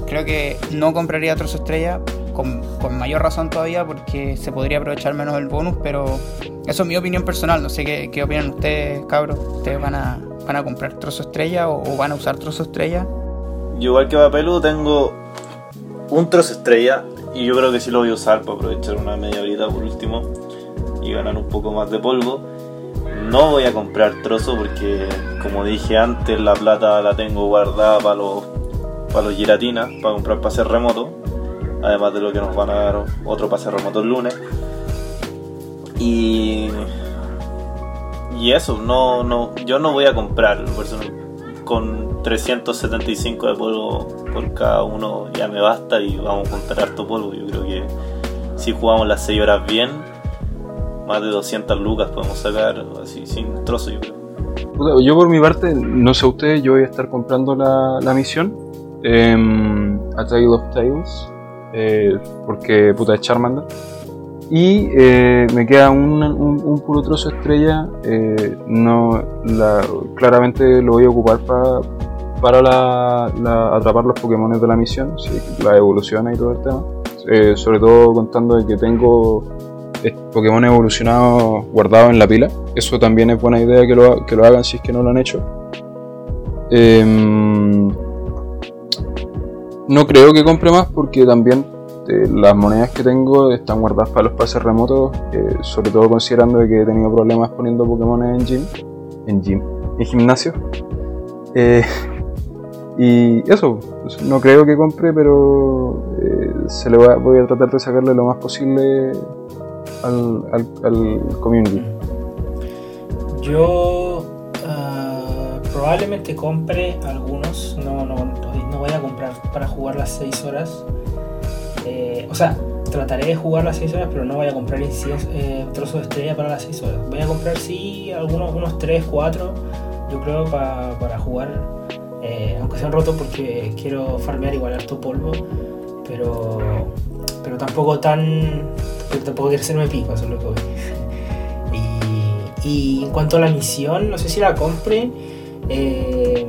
creo que no compraría trozo estrella. Con, con mayor razón todavía porque se podría aprovechar menos el bonus, pero eso es mi opinión personal. No sé qué, qué opinan ustedes, cabros. ¿Ustedes van a, van a comprar trozo estrella o, o van a usar trozo estrella? Igual que Papelu tengo un trozo estrella y yo creo que sí lo voy a usar para aprovechar una media horita por último y ganar un poco más de polvo. No voy a comprar trozo porque como dije antes la plata la tengo guardada para los para los giratinas, para comprar pase remoto, además de lo que nos van a dar otro pase remoto el lunes. Y y eso, no no yo no voy a comprar lo personal con 375 de polvo por cada uno ya me basta y vamos a juntar harto polvo. Yo creo que si jugamos las 6 horas bien, más de 200 lucas podemos sacar así sin trozo, yo creo. Yo por mi parte, no sé ustedes, yo voy a estar comprando la, la misión. em, a Tale of Tales. eh, porque puta es Charmander. Y eh, me queda un, un- puro trozo estrella. eh, no, la- claramente lo voy a ocupar pa- para la, la- atrapar los Pokémon de la misión, sí, la evoluciona y todo el tema. Eh, sobre todo contando de que tengo Pokémon evolucionados guardados en la pila. Eso también es buena idea que lo, que lo hagan si es que no lo han hecho. Em, no creo que compre más porque también las monedas que tengo están guardadas para los pases remotos, eh, sobre todo considerando de que he tenido problemas poniendo Pokémon en gym, en gym, en gimnasio. Eh, y eso, pues, no creo que compre, pero eh, se le va- voy a tratar de sacarle lo más posible al, al, al community. Yo ah, probablemente compre algunos. No, no, no voy a comprar para jugar las 6 horas. Eh, o sea, trataré de jugar las 6 horas, pero no voy a comprar eh, trozos de estrella para las 6 horas. Voy a comprar sí algunos unos 3, 4, yo creo, para jugar. Eh, aunque sean rotos porque quiero farmear igual harto polvo. Pero, pero tampoco tan... Pero tampoco quiero hacerme pico, eso es lo que voy. y, y en cuanto a la misión, no sé si la compre. Eh,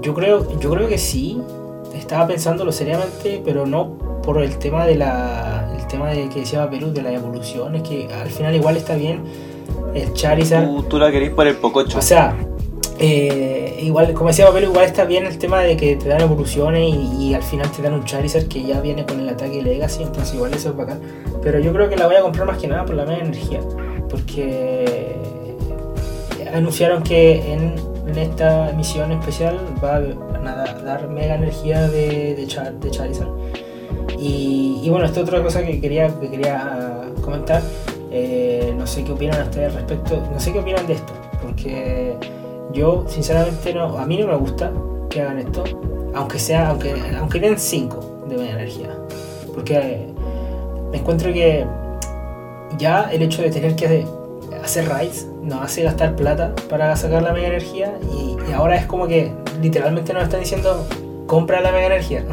yo creo, yo creo que sí. Estaba pensándolo seriamente, pero no por el tema de la. El tema de que decía Perú de la evolución. Es que al final igual está bien el Charizard. Tú, tú la querés por el Pococho. O sea, eh, igual, como decía Papel, igual está bien el tema de que te dan evoluciones y, al final te dan un Charizard que ya viene con el ataque Legacy, entonces igual eso es bacán. Pero yo creo que la voy a comprar más que nada por la mega energía, porque anunciaron que en, esta misión especial va a dar mega energía de, de, Charizard. Y, bueno, esta otra cosa que quería, que quería comentar, eh, no sé qué opinan ustedes respecto, no sé qué opinan de esto, porque yo, sinceramente, no, a mí no me gusta que hagan esto, aunque sea, aunque, aunque den 5 de media energía. Porque me encuentro que ya el hecho de tener que hacer raids nos hace gastar plata para sacar la mega energía y, ahora es como que literalmente nos están diciendo compra la mega energía.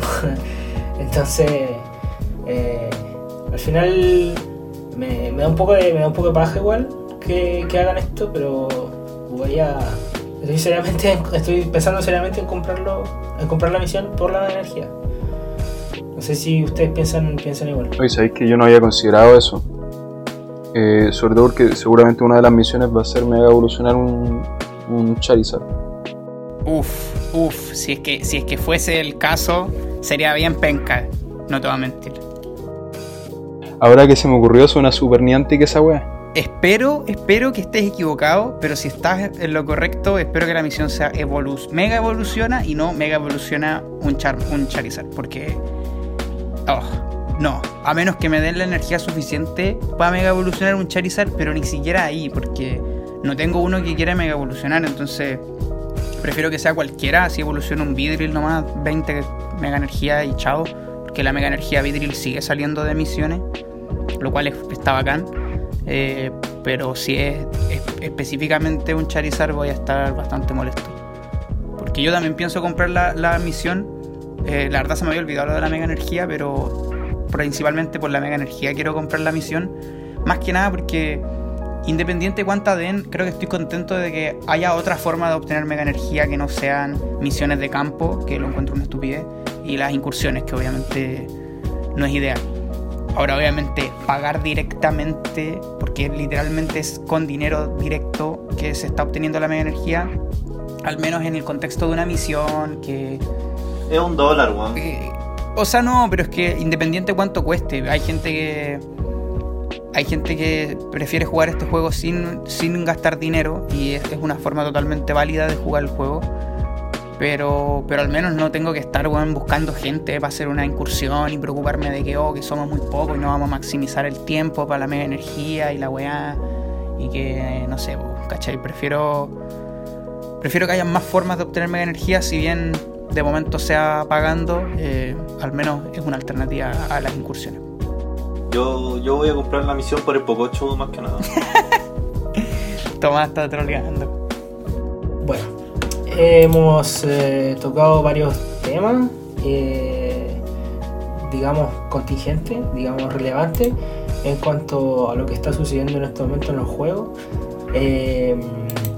Entonces, eh, al final me, da un poco de, me da un poco de paja igual que, que hagan esto, pero voy a Estoy, seriamente, estoy pensando seriamente en comprarlo, en comprar la misión por la energía. No sé si ustedes piensan, piensan igual. Oye, sabéis que yo no había considerado eso. Eh, sobre todo porque seguramente una de las misiones va a ser mega evolucionar un, un Charizard. Uf, uf, si es que si es que fuese el caso, sería bien penca, no te voy a mentir. Ahora que se me ocurrió, suena niante que esa wea. Espero, espero que estés equivocado, pero si estás en lo correcto, espero que la misión sea mega evoluciona y no mega evoluciona un, char un Charizard, porque... Oh, no, a menos que me den la energía suficiente para mega evolucionar un Charizard, pero ni siquiera ahí, porque no tengo uno que quiera mega evolucionar, entonces prefiero que sea cualquiera, así evoluciona un Vidril nomás, 20 mega energía y chao, porque la mega energía Vidril sigue saliendo de misiones, lo cual está bacán. Eh, pero si es, específicamente un Charizard voy a estar bastante molesto. Porque yo también pienso comprar la, misión. Eh, la verdad se me había olvidado lo de la mega energía, pero principalmente por la mega energía quiero comprar la misión. Más que nada porque independiente de cuánta den, creo que estoy contento de que haya otra forma de obtener mega energía que no sean misiones de campo, que lo encuentro una estupidez, y las incursiones, que obviamente no es ideal. Ahora obviamente pagar directamente, porque literalmente es con dinero directo que se está obteniendo la mega energía, al menos en el contexto de una misión que... Es un dólar, weón. Eh, o sea, no, pero es que independiente cuánto cueste, hay gente que... Hay gente que prefiere jugar este juego sin, sin gastar dinero y es, es una forma totalmente válida de jugar el juego. Pero, pero al menos no tengo que estar buscando gente para hacer una incursión y preocuparme de que, oh, que somos muy pocos y no vamos a maximizar el tiempo para la mega energía y la weá. Y que, no sé, ¿cachai? Prefiero, prefiero que haya más formas de obtener mega energía, si bien de momento sea pagando, eh, al menos es una alternativa a las incursiones. Yo, yo voy a comprar la misión por el Pococho más que nada. Tomás está troleando. Bueno, hemos eh, tocado varios temas, eh, digamos, contingentes, digamos, relevantes en cuanto a lo que está sucediendo en este momento en los juegos. Eh,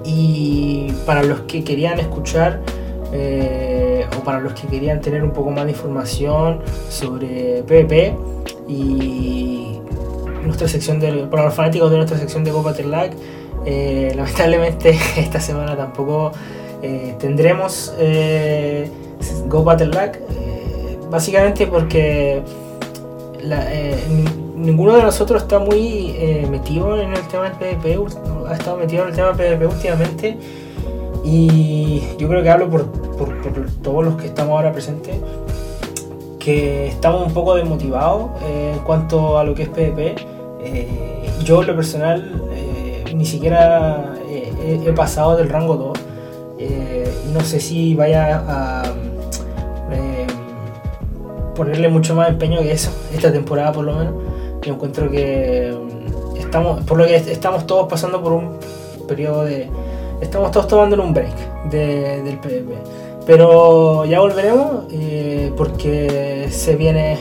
y para los que querían escuchar o para los que querían tener un poco más de información sobre PvP y nuestra sección de, para los fanáticos de nuestra sección de Copa Terlac, lamentablemente esta semana tampoco eh, tendremos eh, Go Battle Lag, eh, básicamente porque ninguno de nosotros está muy metido en el tema del PvP, ha estado metido en el tema del PvP últimamente y yo creo que hablo por, todos los que estamos ahora presentes que estamos un poco desmotivados en cuanto a lo que es PvP. yo en lo personal ni siquiera he pasado del rango 2 Eh, no sé si vaya a eh, ponerle mucho más empeño que eso, esta temporada por lo menos. Yo encuentro que mm, estamos, por lo que estamos todos pasando por un periodo de... Estamos todos tomando un break de- del PvP. Pero ya volveremos eh, porque se viene,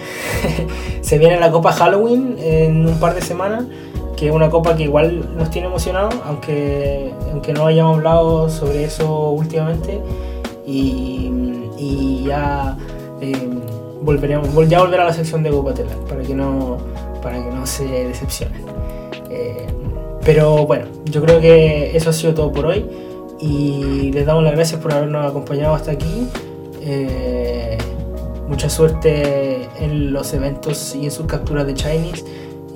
se viene la Copa Halloween en un par de semanas, que es una copa que igual nos tiene emocionados, aunque, aunque no hayamos hablado sobre eso últimamente. Y, y ya eh, volveremos, vol- ya volverá a la sección de Copa Telar para que no, para que no se decepcionen. Eh, pero bueno, yo creo que eso ha sido todo por hoy y les damos las gracias por habernos acompañado hasta aquí. Eh, mucha suerte en los eventos y en sus capturas de Chinese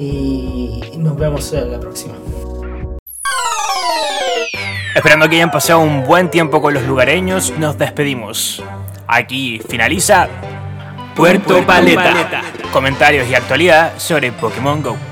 y nos vemos en la próxima. Esperando que hayan pasado un buen tiempo con los lugareños, nos despedimos. Aquí finaliza Puerto, Paleta. Comentarios y actualidad sobre Pokémon Go.